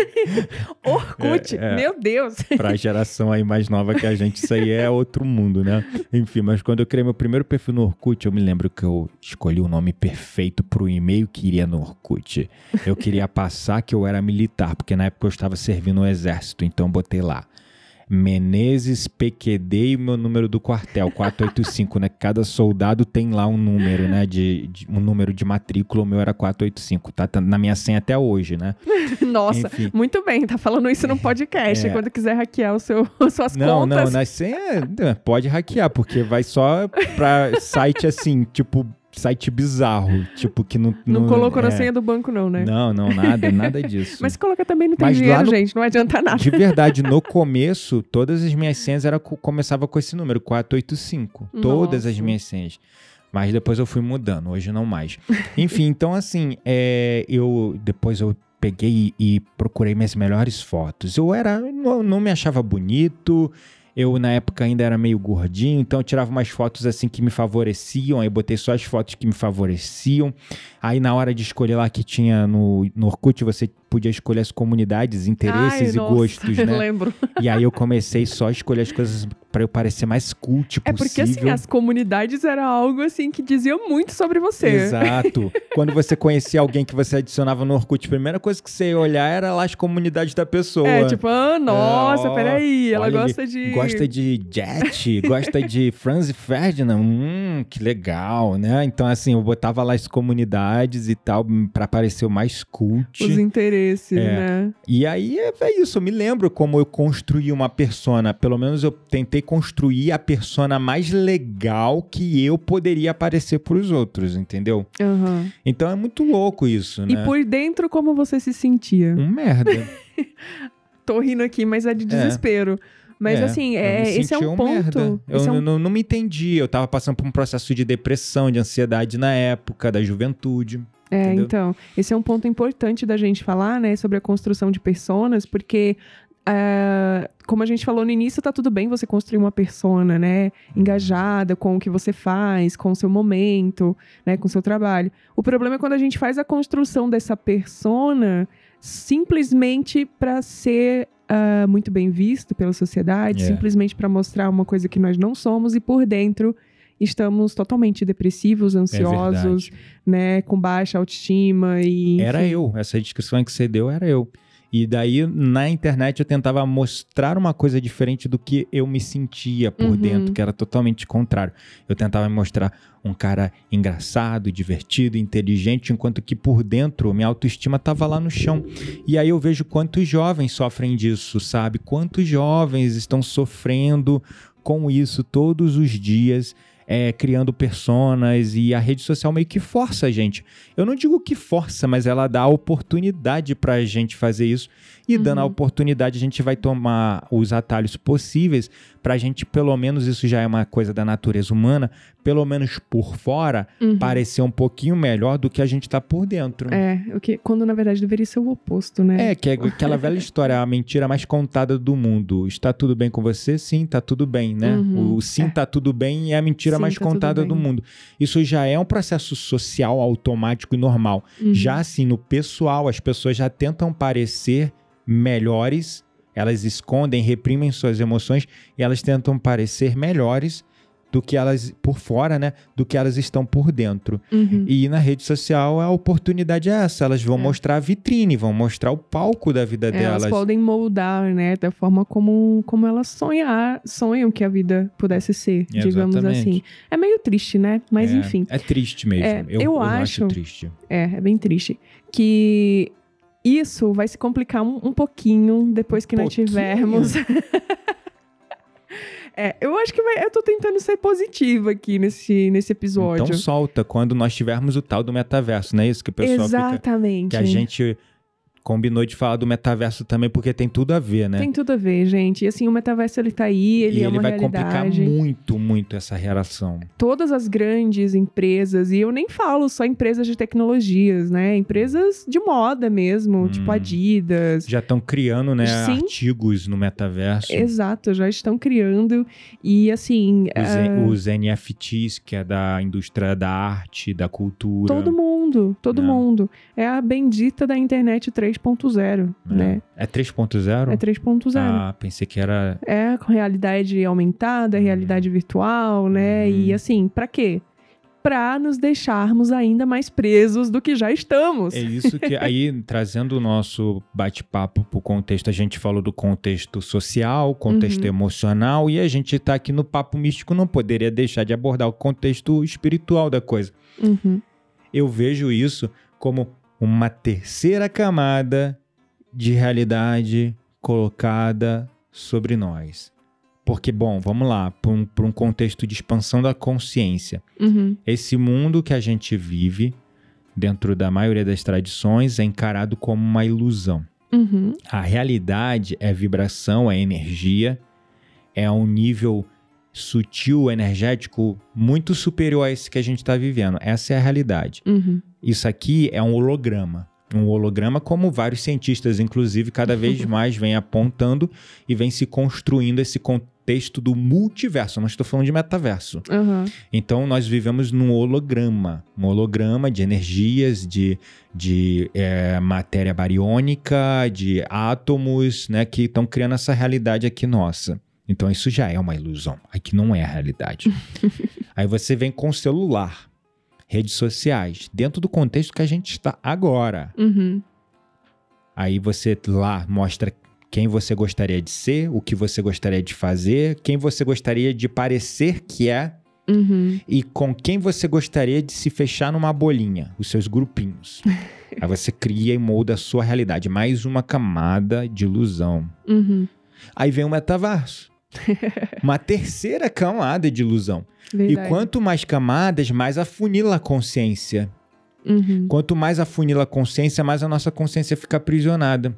[SPEAKER 1] Orkut.
[SPEAKER 2] É, é.
[SPEAKER 1] Meu Deus.
[SPEAKER 2] pra geração aí mais nova que a gente, isso aí é outro mundo, né? Enfim, mas quando eu criei meu primeiro perfil no Orkut, eu me lembro que eu escolhi o nome perfeito pro e-mail que iria no Orkut. Eu queria passar que eu era militar, porque na época eu estava servindo no exército, então eu botei lá. Menezes PQD e o meu número do quartel, 485, né? Cada soldado tem lá um número, né? De, de- um número de matrícula, o meu era 485, tá? Tá na minha senha até hoje, né?
[SPEAKER 1] Nossa,
[SPEAKER 2] Enfim.
[SPEAKER 1] muito bem. Tá falando isso no podcast.
[SPEAKER 2] É.
[SPEAKER 1] Quando quiser hackear o seu, suas
[SPEAKER 2] Não, não,
[SPEAKER 1] contas.
[SPEAKER 2] na senha é, pode hackear, porque vai só pra site assim, tipo, site bizarro, tipo, que não...
[SPEAKER 1] Não, colocou na
[SPEAKER 2] é,
[SPEAKER 1] senha do banco, não, né?
[SPEAKER 2] Não, não, nada, nada disso.
[SPEAKER 1] Mas se coloca também não tem
[SPEAKER 2] Mas
[SPEAKER 1] dinheiro,
[SPEAKER 2] no-
[SPEAKER 1] gente. Não adianta nada.
[SPEAKER 2] De verdade, no começo, todas as minhas senhas era, co- começava com esse número, 485. Todas as
[SPEAKER 1] Nossa.
[SPEAKER 2] minhas senhas. Mas depois eu fui mudando, hoje não mais. Enfim, então assim, é, eu depois eu peguei e, e procurei minhas melhores fotos. Eu era, não, não me achava bonito. Eu, na época, ainda era meio gordinho, então eu tirava umas fotos assim que me favoreciam. Aí botei só as fotos que me favoreciam. Aí, na hora de escolher lá que tinha no, no Orkut, você podia escolher as comunidades, interesses
[SPEAKER 1] Ai,
[SPEAKER 2] e
[SPEAKER 1] nossa,
[SPEAKER 2] gostos,
[SPEAKER 1] eu
[SPEAKER 2] né?
[SPEAKER 1] lembro.
[SPEAKER 2] E aí eu comecei só a escolher as coisas pra eu parecer mais cult
[SPEAKER 1] É
[SPEAKER 2] possível.
[SPEAKER 1] porque, assim, as comunidades era algo, assim, que diziam muito sobre você.
[SPEAKER 2] Exato. Quando você conhecia alguém que você adicionava no Orkut, a primeira coisa que você ia olhar era lá as comunidades da pessoa.
[SPEAKER 1] É, tipo, ah, nossa,
[SPEAKER 2] É, ó,
[SPEAKER 1] peraí, ela gosta de...
[SPEAKER 2] Gosta de Jet, gosta de Franz e Ferdinand. Hum, que legal, né? Então, assim, eu botava lá as comunidades e tal, hum, pra parecer o mais cult.
[SPEAKER 1] Os interesses,
[SPEAKER 2] É.
[SPEAKER 1] né?
[SPEAKER 2] E aí é, é isso, eu me lembro como eu construí uma persona. Pelo menos eu tentei construir a persona mais legal que eu poderia aparecer pros outros, entendeu?
[SPEAKER 1] Aham.
[SPEAKER 2] Então é muito louco isso,
[SPEAKER 1] E
[SPEAKER 2] né?
[SPEAKER 1] por dentro, como você se sentia?
[SPEAKER 2] Um merda.
[SPEAKER 1] Tô rindo aqui, mas é de desespero. Mas
[SPEAKER 2] É,
[SPEAKER 1] assim,
[SPEAKER 2] eu
[SPEAKER 1] é, esse é um
[SPEAKER 2] merda.
[SPEAKER 1] ponto.
[SPEAKER 2] Eu
[SPEAKER 1] esse é um-
[SPEAKER 2] não, não me entendi. Eu tava passando por um processo de depressão, de ansiedade na época, da juventude.
[SPEAKER 1] É,
[SPEAKER 2] entendeu?
[SPEAKER 1] então, esse é um ponto importante da gente falar, né, sobre a construção de personas, porque, é, como a gente falou no início, tá tudo bem você construir uma persona, né, engajada com o que você faz, com o seu momento, né, com o seu trabalho. O problema é quando a gente faz a construção dessa persona simplesmente para ser ah, muito bem visto pela sociedade,
[SPEAKER 2] É.
[SPEAKER 1] simplesmente para mostrar uma coisa que nós não somos e por dentro estamos totalmente depressivos,
[SPEAKER 2] É
[SPEAKER 1] ansiosos,
[SPEAKER 2] verdade.
[SPEAKER 1] né, com baixa autoestima e
[SPEAKER 2] Era
[SPEAKER 1] enfim.
[SPEAKER 2] eu. Essa descrição que você deu era eu. E daí, na internet, eu tentava mostrar uma coisa diferente do que eu me sentia por
[SPEAKER 1] Uhum.
[SPEAKER 2] dentro, que era totalmente contrário. Eu tentava me mostrar um cara engraçado, divertido, inteligente, enquanto que por dentro minha autoestima tava lá no chão. E aí eu vejo quantos jovens sofrem disso, sabe? Quantos jovens estão sofrendo com isso todos os dias. É, criando personas e a rede social meio que força a gente. Eu não digo que força, mas ela dá a oportunidade pra gente fazer isso. E dando a
[SPEAKER 1] Uhum.
[SPEAKER 2] oportunidade, a gente vai tomar os atalhos possíveis pra gente, pelo menos, isso já é uma coisa da natureza humana, pelo menos por fora,
[SPEAKER 1] Uhum.
[SPEAKER 2] parecer um pouquinho melhor do que a gente tá por dentro.
[SPEAKER 1] É, o que, quando na verdade deveria ser o oposto, né?
[SPEAKER 2] É, que é aquela velha história, a mentira mais contada do mundo. Está tudo bem com você? Sim, tá tudo bem, né?
[SPEAKER 1] Uhum,
[SPEAKER 2] O sim
[SPEAKER 1] é.
[SPEAKER 2] tá tudo bem é a mentira
[SPEAKER 1] Sim,
[SPEAKER 2] mais
[SPEAKER 1] tá
[SPEAKER 2] contada do mundo. Isso já é um processo social automático e normal.
[SPEAKER 1] Uhum.
[SPEAKER 2] Já assim, no pessoal, as pessoas já tentam parecer melhores, elas escondem, reprimem suas emoções e elas tentam parecer melhores do que elas por fora, né? Do que elas estão por dentro.
[SPEAKER 1] Uhum.
[SPEAKER 2] E na rede social a oportunidade é essa. Elas vão
[SPEAKER 1] É.
[SPEAKER 2] mostrar a vitrine, vão mostrar o palco da vida
[SPEAKER 1] É,
[SPEAKER 2] delas.
[SPEAKER 1] elas podem moldar, né, da forma como, como elas sonhar, sonham que a vida pudesse ser, digamos
[SPEAKER 2] Exatamente.
[SPEAKER 1] assim. É meio triste, né? Mas
[SPEAKER 2] é,
[SPEAKER 1] enfim.
[SPEAKER 2] É triste mesmo.
[SPEAKER 1] É,
[SPEAKER 2] eu,
[SPEAKER 1] eu
[SPEAKER 2] eu
[SPEAKER 1] acho-
[SPEAKER 2] acho triste.
[SPEAKER 1] É, é bem triste. Que Isso vai se complicar um, um pouquinho depois que
[SPEAKER 2] Um
[SPEAKER 1] nós
[SPEAKER 2] pouquinho?
[SPEAKER 1] tivermos. é, eu acho que vai, eu tô tentando ser positiva aqui nesse, nesse episódio.
[SPEAKER 2] Então solta quando nós tivermos o tal do metaverso, não é isso que o pessoal fica...
[SPEAKER 1] Exatamente.
[SPEAKER 2] Que a gente combinou de falar do metaverso também, porque tem tudo a ver, né?
[SPEAKER 1] Tem tudo a ver, gente. E assim, o metaverso ele tá aí, ele
[SPEAKER 2] e
[SPEAKER 1] é
[SPEAKER 2] ele
[SPEAKER 1] uma
[SPEAKER 2] vai complicar muito, muito essa relação.
[SPEAKER 1] Todas as grandes empresas, e eu nem falo só empresas de tecnologias, né? Empresas de moda mesmo,
[SPEAKER 2] Hum.
[SPEAKER 1] tipo Adidas.
[SPEAKER 2] Já estão criando, né,
[SPEAKER 1] Sim.
[SPEAKER 2] artigos no metaverso.
[SPEAKER 1] Exato, já estão criando. E assim,
[SPEAKER 2] Os,
[SPEAKER 1] ah,
[SPEAKER 2] os NFTs, que é da indústria da arte, da cultura.
[SPEAKER 1] todo mundo, todo
[SPEAKER 2] Né?
[SPEAKER 1] mundo. É a bendita da internet 3.0,
[SPEAKER 2] É.
[SPEAKER 1] né?
[SPEAKER 2] É 3.0?
[SPEAKER 1] É 3.0.
[SPEAKER 2] Ah, pensei que era.
[SPEAKER 1] É com realidade aumentada, realidade virtual, né?
[SPEAKER 2] Uhum.
[SPEAKER 1] E assim, pra quê? Pra nos deixarmos ainda mais presos do que já estamos.
[SPEAKER 2] É isso que. Aí, trazendo o nosso bate-papo pro contexto, a gente falou do contexto social, contexto
[SPEAKER 1] Uhum.
[SPEAKER 2] emocional, e a gente tá aqui no papo místico, não poderia deixar de abordar o contexto espiritual da coisa.
[SPEAKER 1] Uhum.
[SPEAKER 2] Eu vejo isso como uma terceira camada de realidade colocada sobre nós. Porque, bom, vamos lá, para um, um contexto de expansão da consciência.
[SPEAKER 1] Uhum.
[SPEAKER 2] Esse mundo que a gente vive, dentro da maioria das tradições, é encarado como uma ilusão.
[SPEAKER 1] Uhum.
[SPEAKER 2] A realidade é vibração, é energia, é um nível sutil, energético, muito superior a esse que a gente está vivendo. Essa é a realidade.
[SPEAKER 1] Uhum.
[SPEAKER 2] Isso aqui é um holograma. Um holograma, como vários cientistas, inclusive, cada vez mais vem apontando e vem se construindo esse contexto do multiverso. Não estou falando de metaverso.
[SPEAKER 1] Uhum.
[SPEAKER 2] Então, nós vivemos num holograma. Um holograma de energias, de, de é, matéria bariônica, de átomos, né? Que estão criando essa realidade aqui nossa. Então, isso já é uma ilusão. Aqui não é a realidade. Aí você vem com o celular, redes sociais, dentro do contexto que a gente está agora.
[SPEAKER 1] Uhum.
[SPEAKER 2] Aí você lá mostra quem você gostaria de ser, o que você gostaria de fazer, quem você gostaria de parecer que é
[SPEAKER 1] Uhum.
[SPEAKER 2] e com quem você gostaria de se fechar numa bolinha, os seus grupinhos. Aí você cria e molda a sua realidade. Mais uma camada de ilusão.
[SPEAKER 1] Uhum.
[SPEAKER 2] Aí vem o metaverso. uma terceira camada de ilusão.
[SPEAKER 1] Verdade.
[SPEAKER 2] E quanto mais camadas, mais afunila a consciência.
[SPEAKER 1] Uhum.
[SPEAKER 2] Quanto mais afunila a consciência, mais a nossa consciência fica aprisionada.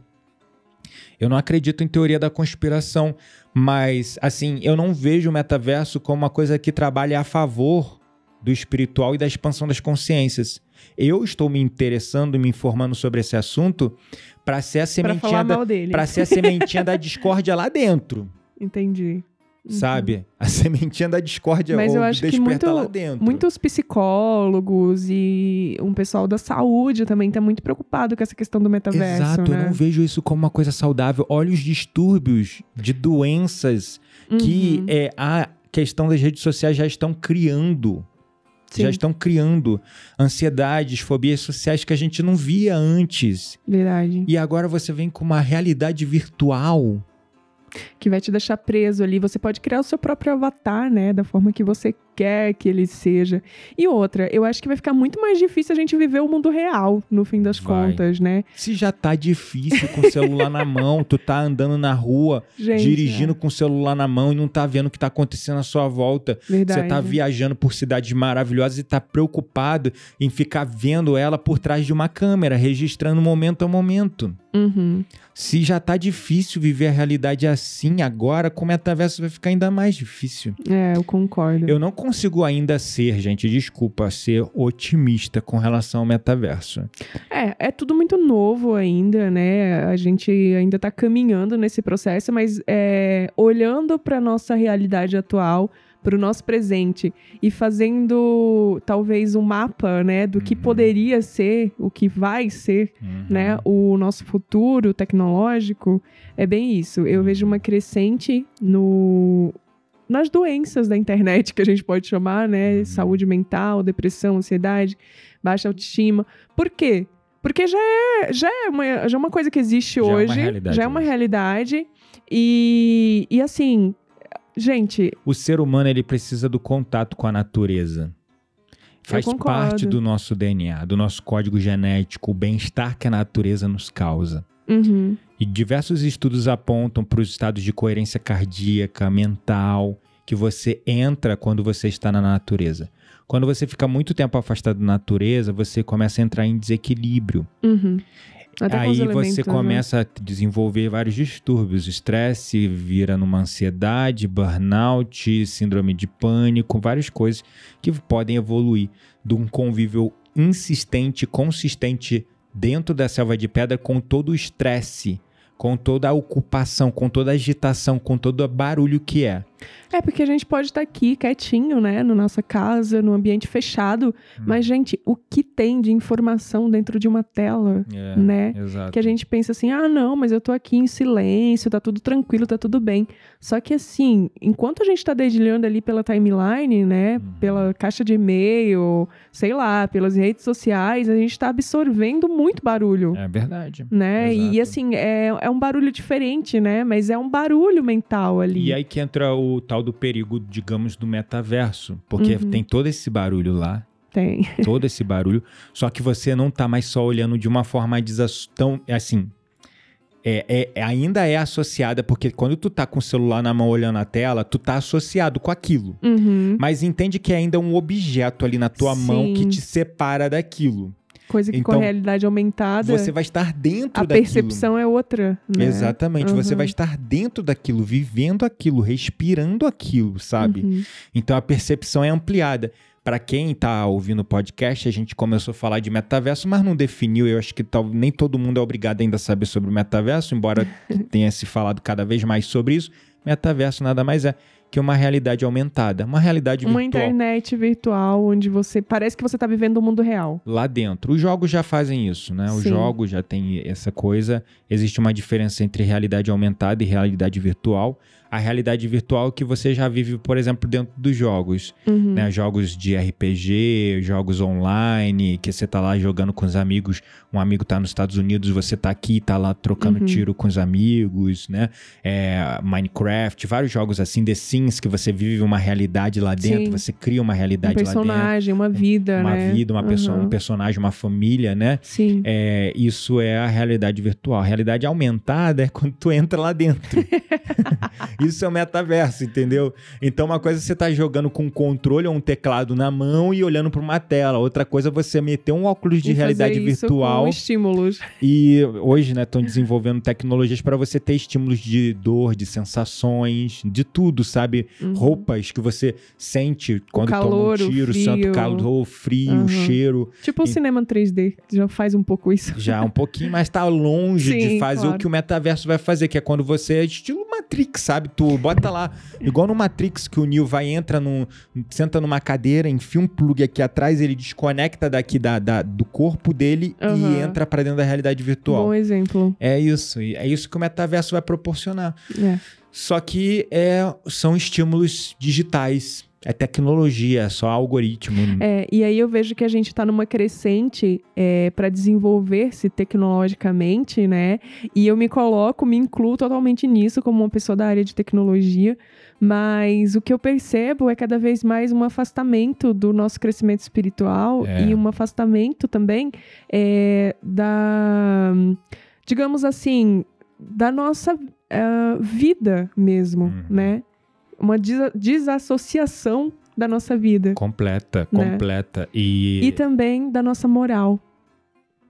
[SPEAKER 2] Eu não acredito em teoria da conspiração, mas assim, eu não vejo o metaverso como uma coisa que trabalha a favor do espiritual e da expansão das consciências. Eu estou me interessando e me informando sobre esse assunto para ser a sementinha da, ser a sementinha da discórdia lá dentro,
[SPEAKER 1] Entendi. Uhum.
[SPEAKER 2] sabe? A sementinha da discórdia
[SPEAKER 1] Mas eu acho que muito-
[SPEAKER 2] lá dentro.
[SPEAKER 1] Muitos psicólogos e um pessoal da saúde também tá muito preocupado com essa questão do metaverso,
[SPEAKER 2] Exato,
[SPEAKER 1] né?
[SPEAKER 2] eu não vejo isso como uma coisa saudável. Olha os distúrbios de doenças que
[SPEAKER 1] Uhum.
[SPEAKER 2] é, a questão das redes sociais já estão criando. Já
[SPEAKER 1] Sim.
[SPEAKER 2] estão criando ansiedades, fobias sociais que a gente não via antes.
[SPEAKER 1] Verdade.
[SPEAKER 2] E agora você vem com uma realidade virtual.
[SPEAKER 1] Que vai te deixar preso ali. Você pode criar o seu próprio avatar, né? Da forma que você quer que ele seja. E outra, eu acho que vai ficar muito mais difícil a gente viver o mundo real, no fim das
[SPEAKER 2] Vai.
[SPEAKER 1] contas, né?
[SPEAKER 2] Se já tá difícil com o celular na mão, tu tá andando na rua,
[SPEAKER 1] Gente,
[SPEAKER 2] dirigindo com o celular na mão e não tá vendo o que tá acontecendo à sua volta.
[SPEAKER 1] é, verdade.
[SPEAKER 2] Você tá viajando por cidades maravilhosas e tá preocupado em ficar vendo ela por trás de uma câmera, registrando momento a momento.
[SPEAKER 1] Uhum.
[SPEAKER 2] Se já tá difícil viver a realidade assim, agora com o metaverso vai ficar ainda mais difícil.
[SPEAKER 1] É, eu concordo.
[SPEAKER 2] Eu não consigo ainda ser, gente, desculpa, ser otimista com relação ao metaverso.
[SPEAKER 1] É, é tudo muito novo ainda, né? A gente ainda tá caminhando nesse processo, mas é, olhando para nossa realidade atual, para o nosso presente e fazendo talvez um mapa, né, do que
[SPEAKER 2] Uhum.
[SPEAKER 1] poderia ser, o que vai ser, né, o nosso futuro tecnológico, é bem isso. Eu vejo uma crescente no nas doenças da internet que a gente pode chamar, né,
[SPEAKER 2] Uhum.
[SPEAKER 1] saúde mental, depressão, ansiedade, baixa autoestima. Por quê? Porque já é, já é, uma, já é uma coisa que existe
[SPEAKER 2] Já é uma
[SPEAKER 1] hoje,
[SPEAKER 2] realidade
[SPEAKER 1] já é uma
[SPEAKER 2] hoje.
[SPEAKER 1] realidade. E, e assim, gente,
[SPEAKER 2] O ser humano ele precisa do contato com a natureza. Faz parte do nosso DNA, do nosso código genético, o bem-estar que a natureza nos causa.
[SPEAKER 1] Uhum.
[SPEAKER 2] E diversos estudos apontam para os estados de coerência cardíaca, mental, que você entra quando você está na natureza. Quando você fica muito tempo afastado da natureza, você começa a entrar em desequilíbrio.
[SPEAKER 1] Uhum.
[SPEAKER 2] Aí você né? começa a desenvolver vários distúrbios. Estresse vira numa ansiedade, burnout, síndrome de pânico, várias coisas que podem evoluir de um convívio insistente, consistente dentro da selva de pedra com todo o estresse, com toda a ocupação, com toda a agitação, com todo o barulho que é.
[SPEAKER 1] É, porque a gente pode estar aqui quietinho, né, na nossa casa, no ambiente fechado, hum. mas, gente, o que tem de informação dentro de uma tela, é, né?
[SPEAKER 2] Exato.
[SPEAKER 1] Que a gente pensa assim, ah, não, mas eu tô aqui em silêncio, tá tudo tranquilo, tá tudo bem. Só que, assim, enquanto a gente tá dedilhando ali pela timeline, né, hum. pela caixa de e-mail, sei lá, pelas redes sociais, a gente tá absorvendo muito barulho.
[SPEAKER 2] É verdade.
[SPEAKER 1] Né? Exato. E, assim, é, é um barulho diferente, né? Mas é um barulho mental ali.
[SPEAKER 2] E aí que entra o tal do perigo, digamos, do metaverso. Porque uhum. tem todo esse barulho lá.
[SPEAKER 1] Tem.
[SPEAKER 2] Todo esse barulho. Só que você não tá mais só olhando de uma forma tão assim. É, é, ainda é associada, porque quando tu tá com o celular na mão olhando a tela, tu tá associado com aquilo.
[SPEAKER 1] Uhum.
[SPEAKER 2] Mas entende que é ainda um objeto ali na tua Sim. mão que te separa daquilo.
[SPEAKER 1] Coisa que então, com a realidade aumentada.
[SPEAKER 2] Você vai estar dentro
[SPEAKER 1] a
[SPEAKER 2] daquilo.
[SPEAKER 1] A percepção é outra. Né?
[SPEAKER 2] Exatamente. Uhum. Você vai estar dentro daquilo, vivendo aquilo, respirando aquilo, sabe? Uhum. Então a percepção é ampliada. Para quem está ouvindo o podcast, a gente começou a falar de metaverso, mas não definiu. Eu acho que tal, nem todo mundo é obrigado ainda a saber sobre o metaverso, embora tenha se falado cada vez mais sobre isso. Metaverso nada mais é que uma realidade aumentada, uma realidade
[SPEAKER 1] uma
[SPEAKER 2] virtual.
[SPEAKER 1] Uma internet virtual onde você parece que você está vivendo o mundo real.
[SPEAKER 2] Lá dentro. Os jogos já fazem isso, né? Os Sim. jogos já têm essa coisa. Existe uma diferença entre realidade aumentada e realidade virtual a realidade virtual que você já vive, por exemplo, dentro dos jogos.
[SPEAKER 1] Uhum.
[SPEAKER 2] Né? Jogos de RPG, jogos online, que você tá lá jogando com os amigos. Um amigo tá nos Estados Unidos, você tá aqui, tá lá trocando uhum. tiro com os amigos, né? É, Minecraft, vários jogos assim, The Sims, que você vive uma realidade lá dentro, Sim. você cria uma realidade um
[SPEAKER 1] lá dentro. Um personagem, uma vida,
[SPEAKER 2] uma
[SPEAKER 1] né?
[SPEAKER 2] vida, uma uhum. pessoa, um personagem, uma família, né?
[SPEAKER 1] Sim.
[SPEAKER 2] É, isso é a realidade virtual. A realidade aumentada é quando tu entra lá dentro. Isso é o metaverso, entendeu? Então, uma coisa é você estar tá jogando com um controle ou um teclado na mão e olhando para uma tela. Outra coisa é você meter um óculos de e realidade virtual.
[SPEAKER 1] Com estímulos.
[SPEAKER 2] E hoje, né, estão desenvolvendo tecnologias para você ter estímulos de dor, de sensações, de tudo, sabe? Uhum. Roupas que você sente quando
[SPEAKER 1] calor,
[SPEAKER 2] toma um tiro,
[SPEAKER 1] santo
[SPEAKER 2] calor, frio, uhum. cheiro.
[SPEAKER 1] Tipo o cinema 3D, já faz um pouco isso.
[SPEAKER 2] Já, um pouquinho, mas está longe Sim, de fazer claro. o que o metaverso vai fazer, que é quando você é estilo Matrix, sabe? Tu bota lá, igual no Matrix, que o Neo vai, entra num. senta numa cadeira, enfia um plug aqui atrás, ele desconecta daqui da, da do corpo dele uhum. e entra para dentro da realidade virtual.
[SPEAKER 1] Bom exemplo.
[SPEAKER 2] É isso. É isso que o metaverso vai proporcionar.
[SPEAKER 1] É.
[SPEAKER 2] Só que é, são estímulos digitais é tecnologia, é só algoritmo.
[SPEAKER 1] É, e aí eu vejo que a gente está numa crescente é, para desenvolver-se tecnologicamente, né? E eu me coloco, me incluo totalmente nisso como uma pessoa da área de tecnologia. Mas o que eu percebo é cada vez mais um afastamento do nosso crescimento espiritual é. e um afastamento também é, da, digamos assim, da nossa uh, vida mesmo, uhum. né? Uma desassociação da nossa vida.
[SPEAKER 2] Completa, né? completa. E...
[SPEAKER 1] e também da nossa moral.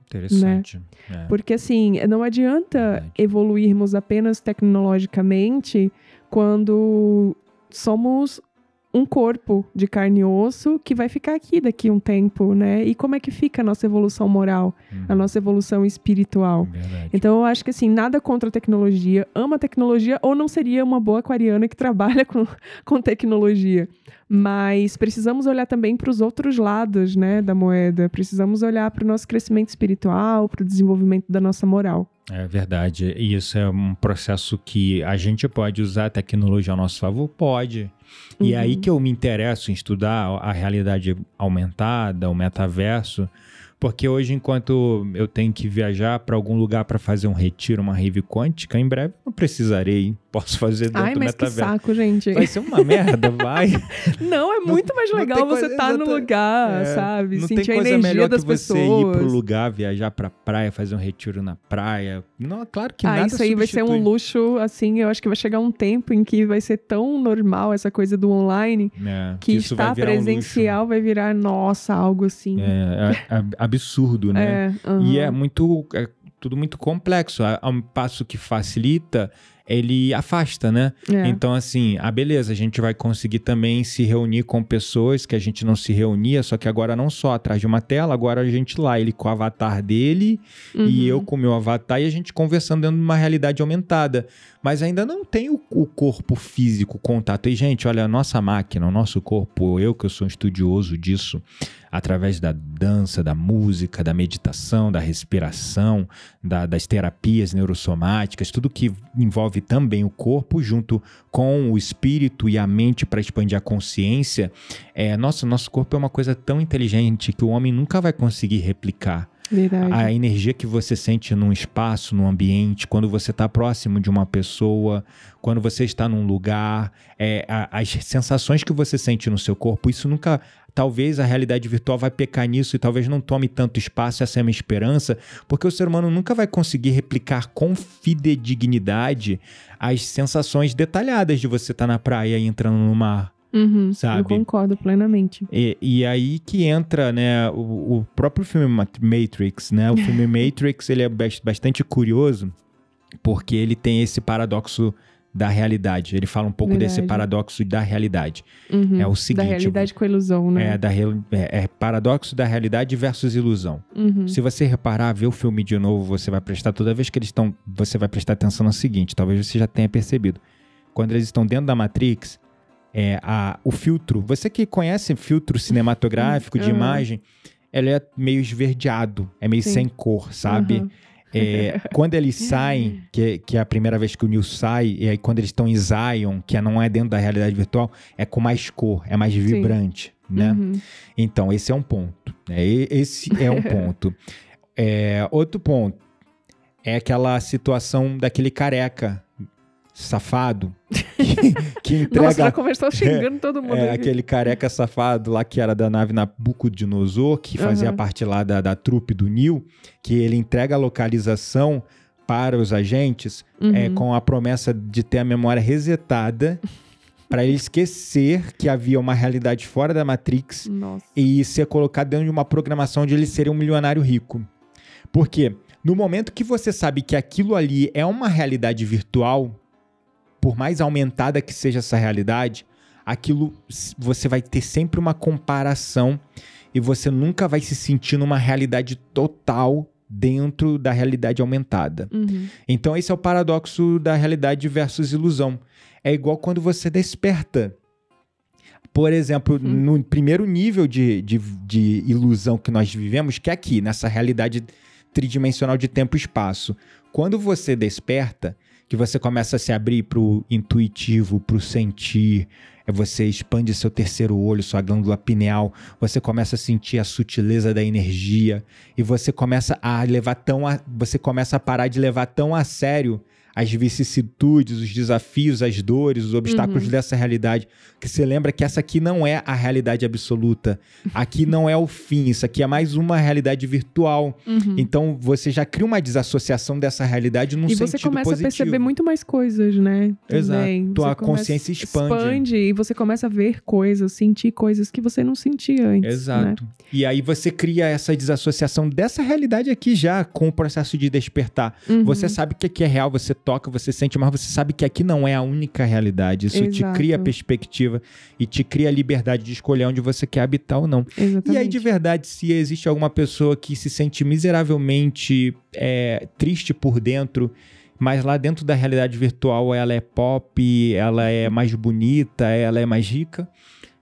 [SPEAKER 2] Interessante.
[SPEAKER 1] Né? É. Porque assim, não adianta Verdade. evoluirmos apenas tecnologicamente quando somos um corpo de carne e osso que vai ficar aqui daqui um tempo, né? E como é que fica a nossa evolução moral, uhum. a nossa evolução espiritual?
[SPEAKER 2] Verdade.
[SPEAKER 1] Então eu acho que assim, nada contra a tecnologia, ama a tecnologia ou não seria uma boa aquariana que trabalha com, com tecnologia. Mas precisamos olhar também para os outros lados, né, da moeda. Precisamos olhar para o nosso crescimento espiritual, para o desenvolvimento da nossa moral.
[SPEAKER 2] É verdade. E isso é um processo que a gente pode usar a tecnologia ao nosso favor? Pode. E é aí uhum. que eu me interesso em estudar a realidade aumentada, o metaverso, Porque hoje, enquanto eu tenho que viajar para algum lugar para fazer um retiro, uma rave quântica, em breve não precisarei. Posso fazer dentro
[SPEAKER 1] Ai,
[SPEAKER 2] do
[SPEAKER 1] mas que
[SPEAKER 2] metaverso.
[SPEAKER 1] saco, gente.
[SPEAKER 2] Vai ser uma merda, vai.
[SPEAKER 1] Não, é muito mais
[SPEAKER 2] não
[SPEAKER 1] legal
[SPEAKER 2] tem
[SPEAKER 1] você estar no
[SPEAKER 2] exata-
[SPEAKER 1] lugar,
[SPEAKER 2] É,
[SPEAKER 1] sabe?
[SPEAKER 2] Não
[SPEAKER 1] Sentir
[SPEAKER 2] tem
[SPEAKER 1] a
[SPEAKER 2] coisa
[SPEAKER 1] energia
[SPEAKER 2] melhor
[SPEAKER 1] das
[SPEAKER 2] que você
[SPEAKER 1] pessoas.
[SPEAKER 2] ir pro lugar, viajar pra praia, fazer um retiro na praia. Não, claro que
[SPEAKER 1] ah,
[SPEAKER 2] nada
[SPEAKER 1] isso aí vai ser um
[SPEAKER 2] substitui.
[SPEAKER 1] luxo, assim, eu acho que vai chegar um tempo em que vai ser tão normal essa coisa do online
[SPEAKER 2] É,
[SPEAKER 1] que
[SPEAKER 2] vai
[SPEAKER 1] estar
[SPEAKER 2] virar um
[SPEAKER 1] presencial vai virar, nossa, algo assim.
[SPEAKER 2] É, é, é absurdo, né?
[SPEAKER 1] Aham.
[SPEAKER 2] E é muito. É tudo muito complexo. A um passo que facilita, ele afasta, né?
[SPEAKER 1] É.
[SPEAKER 2] Então, assim, ah, beleza, a gente vai conseguir também se reunir com pessoas que a gente não se reunia, só que agora não só atrás de uma tela, agora a gente lá, ele com o avatar dele e
[SPEAKER 1] Uhum.
[SPEAKER 2] eu com o meu avatar e a gente conversando dentro de uma realidade aumentada. Mas ainda não tem o, o corpo físico, o contato. E, gente, olha, a nossa máquina, o nosso corpo, eu que eu sou um estudioso disso, através da dança, da música, da meditação, da respiração, da- das terapias neurosomáticas, tudo que envolve também o corpo, junto com o espírito e a mente para expandir a consciência. É, nossa, nosso corpo é uma coisa tão inteligente que o homem nunca vai conseguir replicar
[SPEAKER 1] Verdade.
[SPEAKER 2] a energia que você sente num espaço, num ambiente, quando você está próximo de uma pessoa, quando você está num lugar, é, a- as sensações que você sente no seu corpo, isso nunca. Talvez a realidade virtual vai pecar nisso e talvez não tome tanto espaço, essa é a minha esperança, porque o ser humano nunca vai conseguir replicar com fidedignidade as sensações detalhadas de você estar na praia e entrando no mar.
[SPEAKER 1] Uhum,
[SPEAKER 2] sabe?
[SPEAKER 1] Eu concordo plenamente.
[SPEAKER 2] E, e aí que entra, né, o, o próprio filme Ma- Matrix, né? O filme Matrix, ele é bas- bastante curioso porque ele tem esse paradoxo da realidade. Ele fala um pouco desse
[SPEAKER 1] Verdade.
[SPEAKER 2] paradoxo da realidade.
[SPEAKER 1] Uhum.
[SPEAKER 2] É o seguinte,
[SPEAKER 1] Da realidade com a ilusão, né?
[SPEAKER 2] É, da real- é, é paradoxo da realidade versus ilusão.
[SPEAKER 1] Uhum.
[SPEAKER 2] Se você reparar, ver o filme de novo, você vai prestar toda vez que eles estão, você vai prestar atenção no seguinte, talvez você já tenha percebido. Quando eles estão dentro da Matrix, é, a, o filtro, você que conhece filtro cinematográfico de
[SPEAKER 1] Uhum.
[SPEAKER 2] imagem, ele é meio esverdeado, é meio
[SPEAKER 1] Sim.
[SPEAKER 2] sem cor, sabe?
[SPEAKER 1] Uhum.
[SPEAKER 2] É, quando eles saem, que, que é a primeira vez que o Neo sai, e aí quando eles estão em Zion, que não é dentro da realidade virtual, é com mais cor, é mais vibrante, né?
[SPEAKER 1] Uhum.
[SPEAKER 2] Então, esse é um ponto. E- Esse é um ponto. É, outro ponto é aquela situação daquele careca safado que, que
[SPEAKER 1] Nossa, já
[SPEAKER 2] entrega.
[SPEAKER 1] começou xingando todo mundo.
[SPEAKER 2] É,
[SPEAKER 1] aqui.
[SPEAKER 2] aquele careca safado lá que era da nave Nabucodonosor, que fazia
[SPEAKER 1] Aham.
[SPEAKER 2] parte lá da, da trupe do Nil, que ele entrega a localização para os agentes é,
[SPEAKER 1] Uhum.
[SPEAKER 2] com a promessa de ter a memória resetada para ele esquecer que havia uma realidade fora da Matrix
[SPEAKER 1] Nossa.
[SPEAKER 2] e ser colocado dentro de uma programação onde ele seria um milionário rico. Por quê? No momento que você sabe que aquilo ali é uma realidade virtual, por mais aumentada que seja essa realidade, aquilo você vai ter sempre uma comparação e você nunca vai se sentir numa realidade total dentro da realidade aumentada.
[SPEAKER 1] Uhum.
[SPEAKER 2] Então, esse é o paradoxo da realidade versus ilusão. É igual quando você desperta. Por exemplo,
[SPEAKER 1] Hum.
[SPEAKER 2] no primeiro nível de, de, de ilusão que nós vivemos, que é aqui, nessa realidade tridimensional de tempo e espaço. Quando você desperta, que você começa a se abrir para o intuitivo, para o sentir, é você expande seu terceiro olho, sua glândula pineal, você começa a sentir a sutileza da energia e você começa a levar tão a, você começa a parar de levar tão a sério as vicissitudes, os desafios, as dores, os obstáculos
[SPEAKER 1] Uhum.
[SPEAKER 2] dessa realidade, que você lembra que essa aqui não é a realidade absoluta. Aqui não é o fim, isso aqui é mais uma realidade virtual.
[SPEAKER 1] Uhum.
[SPEAKER 2] Então você já cria uma desassociação dessa realidade num
[SPEAKER 1] E
[SPEAKER 2] sentido
[SPEAKER 1] você começa
[SPEAKER 2] positivo.
[SPEAKER 1] a perceber muito mais coisas, né?
[SPEAKER 2] Exato.
[SPEAKER 1] Também.
[SPEAKER 2] Tua
[SPEAKER 1] Você começa-
[SPEAKER 2] consciência expande.
[SPEAKER 1] Expande e você começa a ver coisas, sentir coisas que você não sentia antes. Né?
[SPEAKER 2] Exato. E aí você cria essa desassociação dessa realidade aqui já com o processo de despertar.
[SPEAKER 1] Uhum.
[SPEAKER 2] Você sabe que aqui é real, você toca, você sente, mas você sabe que aqui não é a única realidade. Isso te
[SPEAKER 1] Exato.
[SPEAKER 2] cria perspectiva e te cria a liberdade de escolher onde você quer habitar ou não.
[SPEAKER 1] Exatamente.
[SPEAKER 2] E aí, de verdade, se existe alguma pessoa que se sente miseravelmente é, triste por dentro, mas lá dentro da realidade virtual ela é pop, ela é mais bonita, ela é mais rica,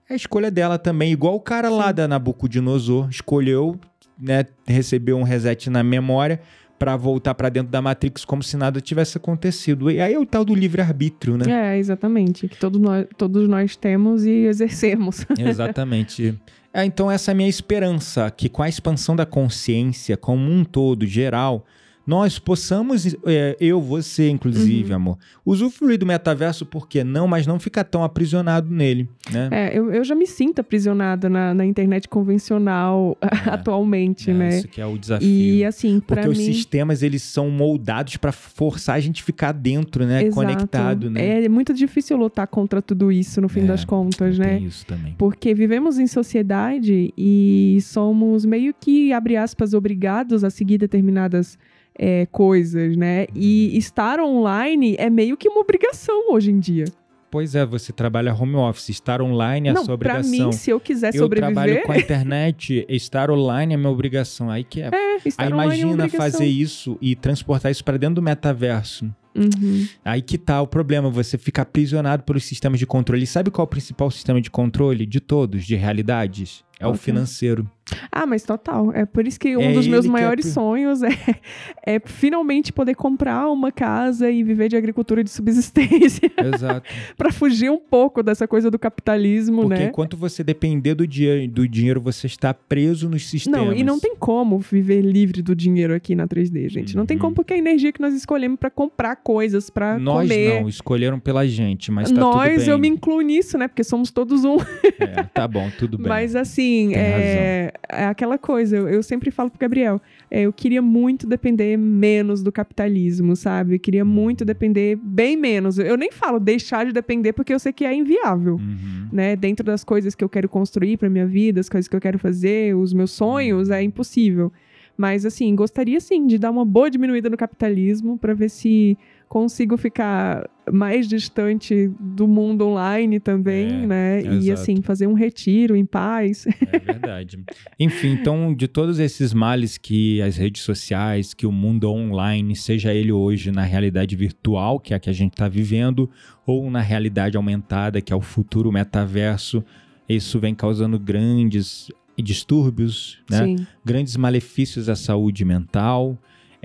[SPEAKER 2] é a escolha dela também. Igual o cara lá da Nabucodonosor escolheu, né, recebeu um reset na memória para voltar para dentro da Matrix como se nada tivesse acontecido. E aí é o tal do livre-arbítrio, né?
[SPEAKER 1] É, exatamente. Que todos nós, todos nós temos e exercemos.
[SPEAKER 2] Exatamente. É, então essa é a minha esperança, que com a expansão da consciência como um todo, geral, nós possamos, é, eu, você, inclusive, uhum. amor, usufruir do metaverso, por que não? Mas não ficar tão aprisionado nele, né?
[SPEAKER 1] É, eu, eu já me sinto aprisionada na, na internet convencional é, atualmente,
[SPEAKER 2] é,
[SPEAKER 1] né?
[SPEAKER 2] Isso que é o desafio.
[SPEAKER 1] E assim, para
[SPEAKER 2] Porque
[SPEAKER 1] mim...
[SPEAKER 2] os sistemas, eles são moldados para forçar a gente ficar dentro, né?
[SPEAKER 1] Exato.
[SPEAKER 2] Conectado, né?
[SPEAKER 1] É muito difícil lutar contra tudo isso, no fim
[SPEAKER 2] é,
[SPEAKER 1] das contas, né?
[SPEAKER 2] isso também.
[SPEAKER 1] Porque vivemos em sociedade e somos meio que, abre aspas, obrigados a seguir determinadas é, coisas, né? E estar online é meio que uma obrigação hoje em dia.
[SPEAKER 2] Pois é, você trabalha home office, estar online é
[SPEAKER 1] Não,
[SPEAKER 2] a sua obrigação.
[SPEAKER 1] Pra mim, se eu quiser sobreviver...
[SPEAKER 2] Eu trabalho com a internet, estar online é minha obrigação. Aí que é.
[SPEAKER 1] É, estar
[SPEAKER 2] Aí
[SPEAKER 1] online
[SPEAKER 2] imagina
[SPEAKER 1] é
[SPEAKER 2] fazer isso e transportar isso para dentro do metaverso.
[SPEAKER 1] Uhum.
[SPEAKER 2] Aí que tá o problema, você fica aprisionado pelos sistemas de controle. E sabe qual é o principal sistema de controle de todos, de realidades? É o financeiro.
[SPEAKER 1] Ah, mas total. É por isso que um
[SPEAKER 2] É
[SPEAKER 1] dos meus
[SPEAKER 2] é
[SPEAKER 1] maiores sonhos é, é finalmente poder comprar uma casa e viver de agricultura de subsistência
[SPEAKER 2] Exato.
[SPEAKER 1] para fugir um pouco dessa coisa do capitalismo,
[SPEAKER 2] Porque
[SPEAKER 1] né?
[SPEAKER 2] enquanto você depender do, dia, do dinheiro, você está preso nos sistemas.
[SPEAKER 1] Não, e não tem como viver livre do dinheiro aqui na 3D, gente. Não tem
[SPEAKER 2] Uhum.
[SPEAKER 1] como porque a energia que nós escolhemos para comprar coisas, para
[SPEAKER 2] Nós
[SPEAKER 1] comer.
[SPEAKER 2] não, escolheram pela gente, mas tá
[SPEAKER 1] Nós, eu me incluo nisso, né? Porque somos todos um.
[SPEAKER 2] É, tá bom, tudo bem.
[SPEAKER 1] Mas assim,
[SPEAKER 2] Tem
[SPEAKER 1] é, é aquela coisa, eu, eu sempre falo pro Gabriel, é, eu queria muito depender menos do capitalismo, sabe? Eu queria muito depender bem menos. Eu nem falo deixar de depender porque eu sei que é inviável.
[SPEAKER 2] Uhum.
[SPEAKER 1] Né, dentro das coisas que eu quero construir para minha vida, as coisas que eu quero fazer, os meus sonhos, é impossível. Mas assim, gostaria sim de dar uma boa diminuída no capitalismo para ver se consigo ficar mais distante do mundo online também,
[SPEAKER 2] É,
[SPEAKER 1] né? E
[SPEAKER 2] exato.
[SPEAKER 1] assim, fazer um retiro em paz.
[SPEAKER 2] É verdade. Enfim, então, de todos esses males que as redes sociais, que o mundo online, seja ele hoje na realidade virtual, que é a que a gente está vivendo, ou na realidade aumentada, que é o futuro metaverso, isso vem causando grandes distúrbios, né?
[SPEAKER 1] Sim.
[SPEAKER 2] grandes malefícios à saúde mental,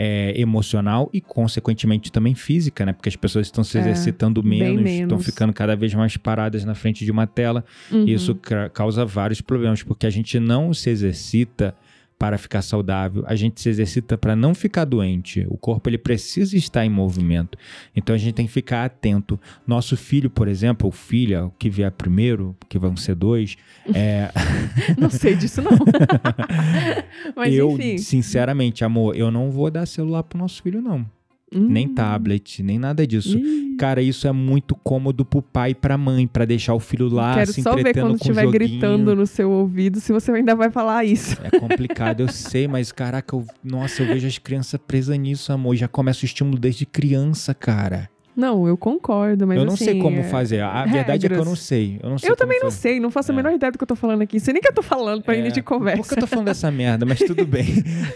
[SPEAKER 2] é, emocional e, consequentemente, também física, né? Porque as pessoas estão se
[SPEAKER 1] É,
[SPEAKER 2] exercitando
[SPEAKER 1] bem
[SPEAKER 2] menos, estão
[SPEAKER 1] menos.
[SPEAKER 2] ficando cada vez mais paradas na frente de uma tela.
[SPEAKER 1] Uhum.
[SPEAKER 2] Isso ca- causa vários problemas, porque a gente não se exercita para ficar saudável, a gente se exercita para não ficar doente. O corpo ele precisa estar em movimento. Então a gente tem que ficar atento. Nosso filho, por exemplo, ou filha, o que vier primeiro, que vão ser dois, é,
[SPEAKER 1] Não sei disso, não. Mas
[SPEAKER 2] eu,
[SPEAKER 1] enfim.
[SPEAKER 2] sinceramente, amor, eu não vou dar celular pro nosso filho, não. Nem
[SPEAKER 1] Hum.
[SPEAKER 2] tablet, nem nada disso.
[SPEAKER 1] Ih,
[SPEAKER 2] Cara, isso é muito cômodo pro pai e pra mãe, pra deixar o filho lá
[SPEAKER 1] Quero
[SPEAKER 2] se
[SPEAKER 1] só ver quando estiver gritando no seu ouvido se você ainda vai falar isso.
[SPEAKER 2] É complicado, eu sei, mas caraca, eu- nossa, eu vejo as crianças presas nisso, amor. Já começa o estímulo desde criança, cara.
[SPEAKER 1] Não, eu concordo, mas
[SPEAKER 2] eu não sei
[SPEAKER 1] assim,
[SPEAKER 2] como
[SPEAKER 1] é-
[SPEAKER 2] fazer. A verdade é que eu
[SPEAKER 1] regras.
[SPEAKER 2] não sei. Eu, não sei
[SPEAKER 1] Eu também não
[SPEAKER 2] fazer.
[SPEAKER 1] sei, não faço a
[SPEAKER 2] É.
[SPEAKER 1] menor ideia do que eu tô falando aqui. Sei nem que eu tô falando pra
[SPEAKER 2] É,
[SPEAKER 1] início de conversa.
[SPEAKER 2] Por que eu tô falando dessa merda? Mas tudo bem.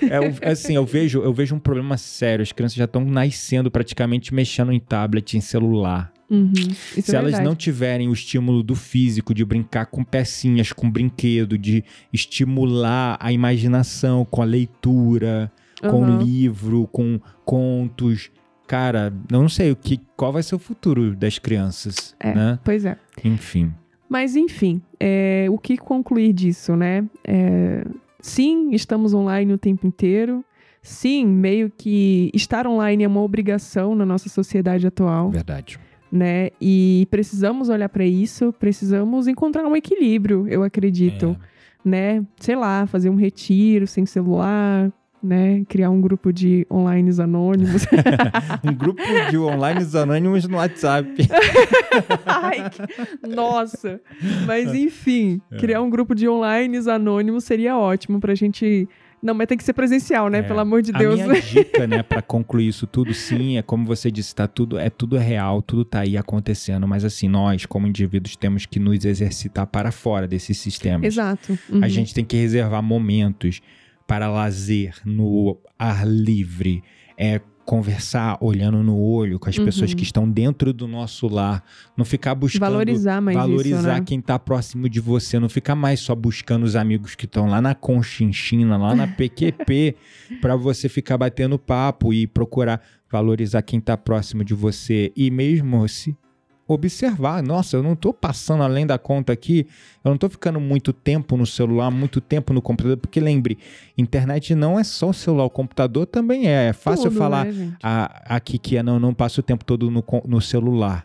[SPEAKER 2] É, é assim, eu vejo, eu vejo um problema sério. As crianças já estão nascendo praticamente mexendo em tablet, em celular.
[SPEAKER 1] Uhum,
[SPEAKER 2] Se
[SPEAKER 1] é
[SPEAKER 2] elas
[SPEAKER 1] verdade.
[SPEAKER 2] não tiverem o estímulo do físico, de brincar com pecinhas, com brinquedo, de estimular a imaginação com a leitura, com
[SPEAKER 1] Uhum.
[SPEAKER 2] livro, com contos. Cara, eu não sei o que, qual vai ser o futuro das crianças,
[SPEAKER 1] É.
[SPEAKER 2] né?
[SPEAKER 1] Pois é.
[SPEAKER 2] Enfim.
[SPEAKER 1] Mas enfim, é, o que concluir disso, né? É, sim, estamos online o tempo inteiro. Sim, meio que estar online é uma obrigação na nossa sociedade atual,
[SPEAKER 2] Verdade.
[SPEAKER 1] né? E precisamos olhar para isso, precisamos encontrar um equilíbrio, eu acredito, né? Sei lá, fazer um retiro sem celular, né? Criar um grupo de online anônimos.
[SPEAKER 2] um grupo de online anônimos no WhatsApp.
[SPEAKER 1] Ai, que- nossa! Mas enfim,
[SPEAKER 2] É.
[SPEAKER 1] criar um grupo de online anônimos seria ótimo pra gente. Não, mas tem que ser presencial, né?
[SPEAKER 2] É.
[SPEAKER 1] Pelo amor de
[SPEAKER 2] A
[SPEAKER 1] Deus.
[SPEAKER 2] minha dica, né, para concluir isso tudo, sim, é como você disse, tá tudo, é tudo real, tudo tá aí acontecendo, mas assim, nós, como indivíduos, temos que nos exercitar para fora desses sistemas.
[SPEAKER 1] Exato. Uhum.
[SPEAKER 2] A gente tem que reservar momentos para lazer no ar livre, é conversar olhando no olho com as pessoas
[SPEAKER 1] Uhum.
[SPEAKER 2] que estão dentro do nosso lar, não ficar buscando
[SPEAKER 1] Valorizar mais
[SPEAKER 2] valorizar
[SPEAKER 1] isso, né?
[SPEAKER 2] quem tá próximo de você, não ficar mais só buscando os amigos que estão lá na Conchinchina, lá na PQP, para você ficar batendo papo e procurar valorizar quem tá próximo de você. E mesmo se observar. Nossa, eu não estou passando além da conta aqui, eu não estou ficando muito tempo no celular, muito tempo no computador, porque lembre, internet não é só o celular, o computador também é. É fácil
[SPEAKER 1] Tudo,
[SPEAKER 2] eu falar
[SPEAKER 1] né,
[SPEAKER 2] a- aqui que é, não, não passo o tempo todo no, no celular.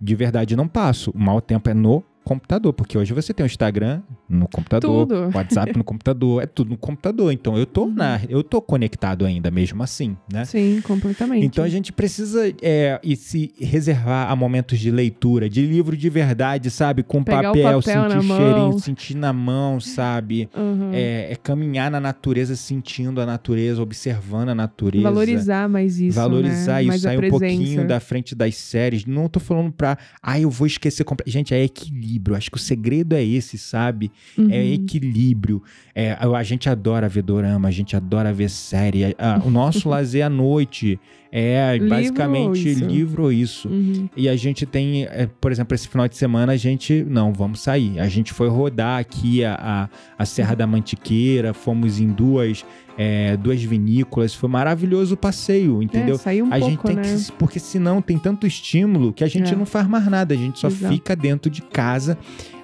[SPEAKER 2] De verdade, não passo. O mau tempo é no computador, porque hoje você tem o Instagram no computador,
[SPEAKER 1] Tudo.
[SPEAKER 2] o WhatsApp no computador, é tudo no computador. Então eu tô na, eu tô conectado ainda mesmo assim, né?
[SPEAKER 1] Sim, completamente.
[SPEAKER 2] Então a gente precisa é, e se reservar a momentos de leitura, de livro de verdade, sabe? Com
[SPEAKER 1] Pegar
[SPEAKER 2] papel,
[SPEAKER 1] papel
[SPEAKER 2] sentir
[SPEAKER 1] mão.
[SPEAKER 2] cheirinho, sentir na mão, sabe?
[SPEAKER 1] Uhum.
[SPEAKER 2] É, é caminhar na natureza, sentindo a natureza, observando a natureza.
[SPEAKER 1] Valorizar mais isso.
[SPEAKER 2] Valorizar
[SPEAKER 1] né?
[SPEAKER 2] isso,
[SPEAKER 1] mais
[SPEAKER 2] sair um pouquinho da frente das séries. Não tô falando pra, ah, eu vou esquecer. comple-" Gente, é equilíbrio. Acho que o segredo é esse, sabe?
[SPEAKER 1] Uhum.
[SPEAKER 2] É equilíbrio. É, a a gente adora ver dorama, a gente adora ver série. A- a- o nosso lazer à noite é
[SPEAKER 1] Livro
[SPEAKER 2] basicamente
[SPEAKER 1] isso?
[SPEAKER 2] livro isso.
[SPEAKER 1] Uhum.
[SPEAKER 2] E a gente tem, é, por exemplo, esse final de semana a gente, não, vamos sair. A gente foi rodar aqui a, a, a Serra da Mantiqueira, fomos em duas, é, duas vinícolas, foi maravilhoso o passeio, entendeu?
[SPEAKER 1] É, sair um
[SPEAKER 2] a
[SPEAKER 1] pouco,
[SPEAKER 2] gente tem
[SPEAKER 1] né?
[SPEAKER 2] que. Porque senão tem tanto estímulo que a gente
[SPEAKER 1] É.
[SPEAKER 2] não faz mais nada. A gente só
[SPEAKER 1] Exato.
[SPEAKER 2] fica dentro de casa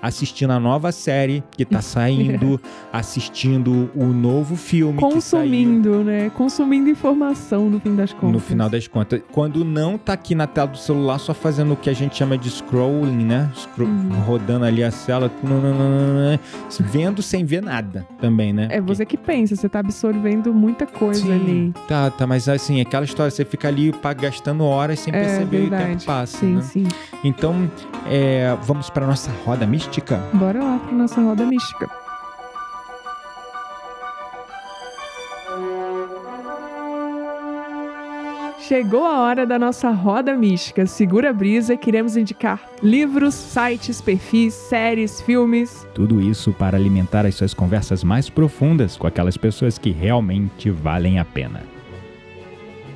[SPEAKER 2] assistindo a nova série que tá saindo, assistindo o novo filme.
[SPEAKER 1] Consumindo, né? Consumindo informação no fim das contas.
[SPEAKER 2] No final das contas, quando não tá aqui na tela do celular, só fazendo o que a gente chama de scrolling, né? Scro-
[SPEAKER 1] Uhum.
[SPEAKER 2] Rodando ali a cela, vendo sem ver nada também, né?
[SPEAKER 1] É você que pensa, você tá absorvendo muita coisa
[SPEAKER 2] Sim,
[SPEAKER 1] ali.
[SPEAKER 2] Tá, tá, mas assim, aquela história, você fica ali gastando horas sem
[SPEAKER 1] É
[SPEAKER 2] perceber e o
[SPEAKER 1] verdade.
[SPEAKER 2] tempo passa,
[SPEAKER 1] sim,
[SPEAKER 2] né?
[SPEAKER 1] sim.
[SPEAKER 2] Então, é, vamos para nossa roda mística?
[SPEAKER 1] Bora lá pra nossa roda mística. Chegou a hora da nossa roda mística. Segura a brisa, queremos indicar livros, sites, perfis, séries, filmes.
[SPEAKER 2] Tudo isso para alimentar as suas conversas mais profundas com aquelas pessoas que realmente valem a pena.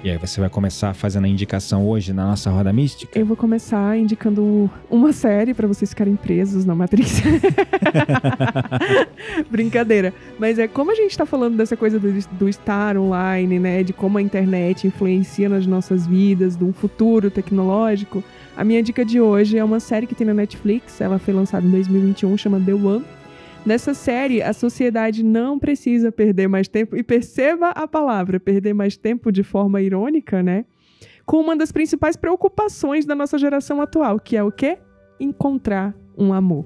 [SPEAKER 2] E aí você vai começar fazendo a indicação hoje na nossa roda mística?
[SPEAKER 1] Eu vou começar indicando uma série pra vocês ficarem presos na Matrix. Brincadeira. Mas é como a gente tá falando dessa coisa do, do estar online, né? De como a internet influencia nas nossas vidas, de um futuro tecnológico. A minha dica de hoje é uma série que tem na Netflix. Ela foi lançada em 2021, chama The One. Nessa série, a sociedade não precisa perder mais tempo, e perceba a palavra, perder mais tempo de forma irônica, né? Com uma das principais preocupações da nossa geração atual, que é o quê? Encontrar um amor.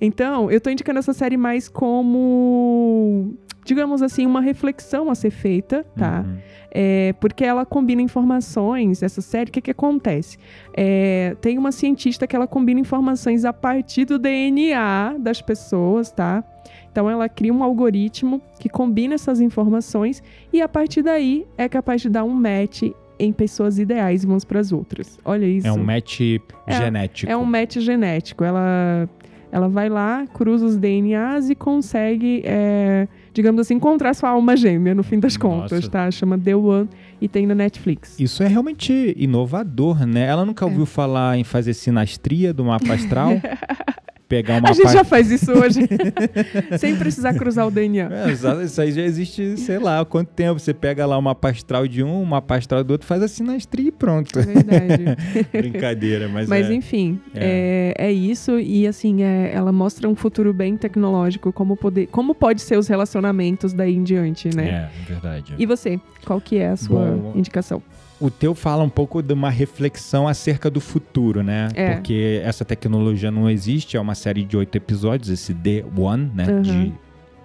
[SPEAKER 1] Então, eu tô indicando essa série mais como, digamos assim, uma reflexão a ser feita, tá?
[SPEAKER 2] Uhum.
[SPEAKER 1] É, porque ela combina informações, essa série, o que, que acontece? É, tem uma cientista que ela combina informações a partir do DNA das pessoas, tá? Então ela cria um algoritmo que combina essas informações e a partir daí é capaz de dar um match em pessoas ideais umas para as outras. Olha isso.
[SPEAKER 2] É um match
[SPEAKER 1] É-
[SPEAKER 2] genético.
[SPEAKER 1] É um match genético. Ela, ela vai lá, cruza os DNAs e consegue, é, digamos assim, encontrar sua alma gêmea no fim das
[SPEAKER 2] Nossa.
[SPEAKER 1] contas, tá? Chama The One e tem na Netflix.
[SPEAKER 2] Isso é realmente inovador, né? Ela nunca
[SPEAKER 1] É.
[SPEAKER 2] ouviu falar em fazer sinastria do mapa astral? Pegar uma
[SPEAKER 1] a gente
[SPEAKER 2] pa-
[SPEAKER 1] já faz isso hoje, sem precisar cruzar o DNA.
[SPEAKER 2] É, isso aí já existe, sei lá, há quanto tempo. Você pega lá uma astral de um, uma astral do outro, faz a sinastria e pronto.
[SPEAKER 1] É verdade.
[SPEAKER 2] Brincadeira, mas,
[SPEAKER 1] Mas
[SPEAKER 2] é.
[SPEAKER 1] enfim, é. É, isso. E assim, é, ela mostra um futuro bem tecnológico, como, poder, como pode ser os relacionamentos daí em diante, né?
[SPEAKER 2] É, verdade.
[SPEAKER 1] E você, qual que é a sua
[SPEAKER 2] Bom,
[SPEAKER 1] indicação?
[SPEAKER 2] O teu fala um pouco de uma reflexão acerca do futuro, né?
[SPEAKER 1] É.
[SPEAKER 2] Porque essa tecnologia não existe, é uma série de oito episódios, esse The One, né?
[SPEAKER 1] Uhum.
[SPEAKER 2] De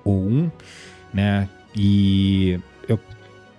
[SPEAKER 2] o um, né? E eu,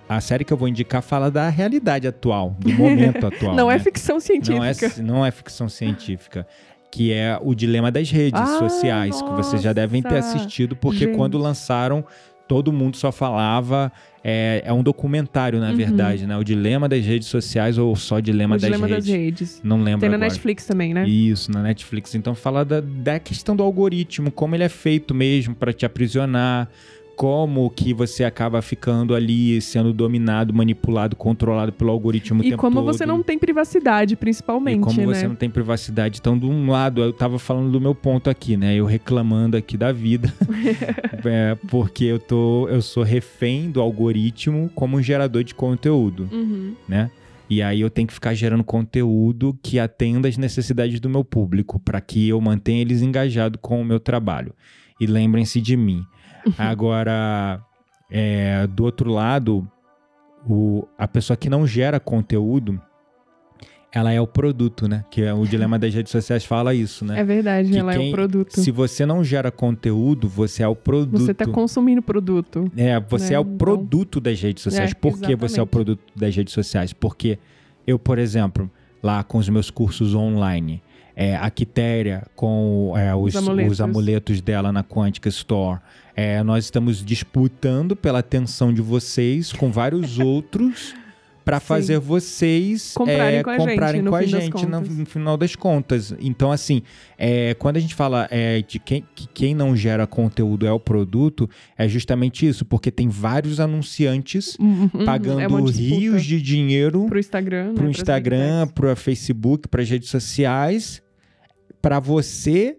[SPEAKER 2] a série que eu vou indicar fala da realidade atual, do momento atual.
[SPEAKER 1] Não
[SPEAKER 2] né?
[SPEAKER 1] é ficção científica.
[SPEAKER 2] Não é, não é ficção científica. Que é o dilema das redes
[SPEAKER 1] Ah,
[SPEAKER 2] sociais, que vocês já devem ter
[SPEAKER 1] nossa,
[SPEAKER 2] assistido, porque
[SPEAKER 1] gente.
[SPEAKER 2] quando lançaram, todo mundo só falava. É, é um documentário, na
[SPEAKER 1] Uhum.
[SPEAKER 2] verdade, né? O dilema das redes sociais ou só dilema,
[SPEAKER 1] o
[SPEAKER 2] das,
[SPEAKER 1] Dilema
[SPEAKER 2] redes.
[SPEAKER 1] das Redes.
[SPEAKER 2] Não lembro
[SPEAKER 1] Tem na
[SPEAKER 2] agora.
[SPEAKER 1] Netflix também, né?
[SPEAKER 2] Isso, na Netflix. Então fala da, da questão do algoritmo, como ele é feito mesmo para te aprisionar, como que você acaba ficando ali sendo dominado, manipulado, controlado pelo algoritmo o
[SPEAKER 1] E
[SPEAKER 2] tempo
[SPEAKER 1] como
[SPEAKER 2] todo.
[SPEAKER 1] você não tem privacidade, principalmente,
[SPEAKER 2] E como
[SPEAKER 1] né?
[SPEAKER 2] você não tem privacidade. Então, de um lado, eu tava falando do meu ponto aqui, né? Eu reclamando aqui da vida. É, porque eu tô. Eu sou refém do algoritmo como um gerador de conteúdo,
[SPEAKER 1] Uhum.
[SPEAKER 2] né? E aí eu tenho que ficar gerando conteúdo que atenda às necessidades do meu público, para que eu mantenha eles engajados com o meu trabalho. E lembrem-se de mim. Agora, é, do outro lado, o, a pessoa que não gera conteúdo, ela é o produto, né? Que é o dilema das redes sociais fala isso, né?
[SPEAKER 1] É verdade,
[SPEAKER 2] Que
[SPEAKER 1] ela é
[SPEAKER 2] quem-
[SPEAKER 1] o produto.
[SPEAKER 2] Se você não gera conteúdo, você é o produto.
[SPEAKER 1] Você tá consumindo produto.
[SPEAKER 2] É, você
[SPEAKER 1] né?
[SPEAKER 2] é o
[SPEAKER 1] Então-
[SPEAKER 2] produto das redes sociais.
[SPEAKER 1] É,
[SPEAKER 2] Por que você é o
[SPEAKER 1] exatamente.
[SPEAKER 2] produto das redes sociais? Porque eu, por exemplo, lá com os meus cursos online, é, a Quitéria com é, os,
[SPEAKER 1] Os amuletos.
[SPEAKER 2] os amuletos dela na Quantica Store, é, nós estamos disputando pela atenção de vocês com vários outros para fazer vocês
[SPEAKER 1] Comprarem
[SPEAKER 2] é,
[SPEAKER 1] com a
[SPEAKER 2] comprarem
[SPEAKER 1] gente, no
[SPEAKER 2] com a gente no, no final das contas. Então, assim, é, quando a gente fala é, de quem, que quem não gera conteúdo é o produto, é justamente isso, porque tem vários anunciantes
[SPEAKER 1] Uhum,
[SPEAKER 2] pagando
[SPEAKER 1] é uma disputa
[SPEAKER 2] rios de dinheiro
[SPEAKER 1] pro Instagram, né,
[SPEAKER 2] pro
[SPEAKER 1] pras
[SPEAKER 2] Instagram, pro Facebook, para redes sociais, para você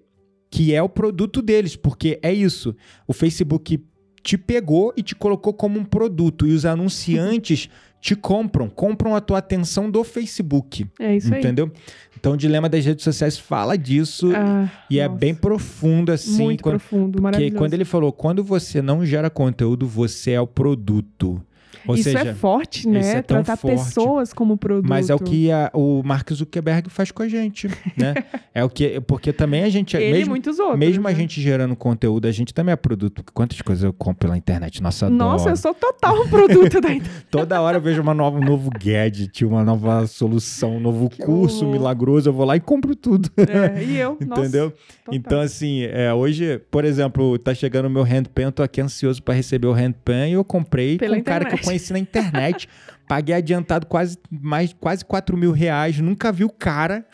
[SPEAKER 2] que é o produto deles, porque é isso. O Facebook te pegou e te colocou como um produto e os anunciantes te compram, compram a tua atenção do Facebook.
[SPEAKER 1] É isso aí.
[SPEAKER 2] entendeu? Então o dilema das redes sociais fala disso
[SPEAKER 1] Ah,
[SPEAKER 2] e é
[SPEAKER 1] nossa,
[SPEAKER 2] bem profundo assim,
[SPEAKER 1] muito
[SPEAKER 2] quando,
[SPEAKER 1] profundo,
[SPEAKER 2] porque
[SPEAKER 1] maravilhoso.
[SPEAKER 2] quando ele falou, quando você não gera conteúdo, você é o produto. Ou
[SPEAKER 1] isso
[SPEAKER 2] seja,
[SPEAKER 1] é forte, né?
[SPEAKER 2] é
[SPEAKER 1] Tratar
[SPEAKER 2] forte.
[SPEAKER 1] pessoas como produto.
[SPEAKER 2] Mas é o que a- o Mark Zuckerberg faz com a gente, né? é o que porque também a gente
[SPEAKER 1] Ele e
[SPEAKER 2] mesmo
[SPEAKER 1] muitos outros.
[SPEAKER 2] mesmo a
[SPEAKER 1] né?
[SPEAKER 2] gente gerando conteúdo, a gente também é produto. Quantas coisas eu compro pela internet? Nossa,
[SPEAKER 1] Nossa,
[SPEAKER 2] adoro.
[SPEAKER 1] eu sou total um produto da internet.
[SPEAKER 2] Toda hora eu vejo uma nova, um novo gadget, uma nova solução, um novo curso
[SPEAKER 1] horror.
[SPEAKER 2] milagroso, eu vou lá e compro tudo.
[SPEAKER 1] É, e eu, nossa,
[SPEAKER 2] Entendeu?
[SPEAKER 1] total.
[SPEAKER 2] Então, assim, é, hoje, por exemplo, tá chegando o meu handpan, eu tô aqui ansioso para receber o handpan e eu comprei
[SPEAKER 1] Pela
[SPEAKER 2] com um cara que eu
[SPEAKER 1] internet.
[SPEAKER 2] Conheci na internet. Paguei adiantado quase, mais, quase 4 mil reais, nunca vi o cara.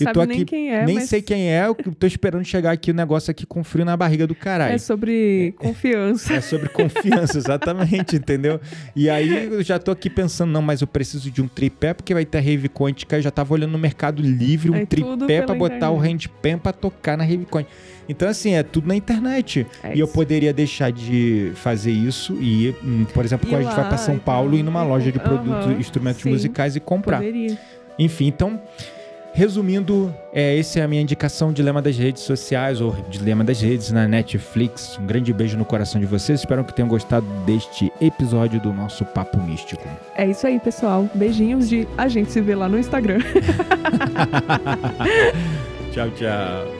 [SPEAKER 2] E
[SPEAKER 1] Sabe
[SPEAKER 2] tô
[SPEAKER 1] nem
[SPEAKER 2] aqui,
[SPEAKER 1] quem é,
[SPEAKER 2] nem
[SPEAKER 1] mas
[SPEAKER 2] sei quem é, eu tô esperando chegar aqui o negócio aqui com frio na barriga do caralho.
[SPEAKER 1] é sobre confiança.
[SPEAKER 2] É sobre confiança, exatamente, entendeu? E aí eu já tô aqui pensando, não, mas eu preciso de um tripé, porque vai ter a Rave Quântica. Eu já tava olhando no Mercado Livre um
[SPEAKER 1] É
[SPEAKER 2] tripé
[SPEAKER 1] pela
[SPEAKER 2] pra botar o handpan pra tocar na Rave Quântica. Então, assim, é tudo na internet.
[SPEAKER 1] É
[SPEAKER 2] e eu poderia deixar de fazer isso e, hum, por exemplo, quando a gente vai pra São Paulo e ir numa loja de produtos, instrumentos
[SPEAKER 1] sim.
[SPEAKER 2] musicais e comprar.
[SPEAKER 1] Poderia.
[SPEAKER 2] Enfim, então, resumindo, é, essa é a minha indicação, Dilema das Redes Sociais, ou Dilema das Redes na Netflix. Um grande beijo no coração de vocês. Espero que tenham gostado deste episódio do nosso Papo Místico.
[SPEAKER 1] É isso aí, pessoal. Beijinhos de a gente se vê lá no Instagram.
[SPEAKER 2] tchau, tchau.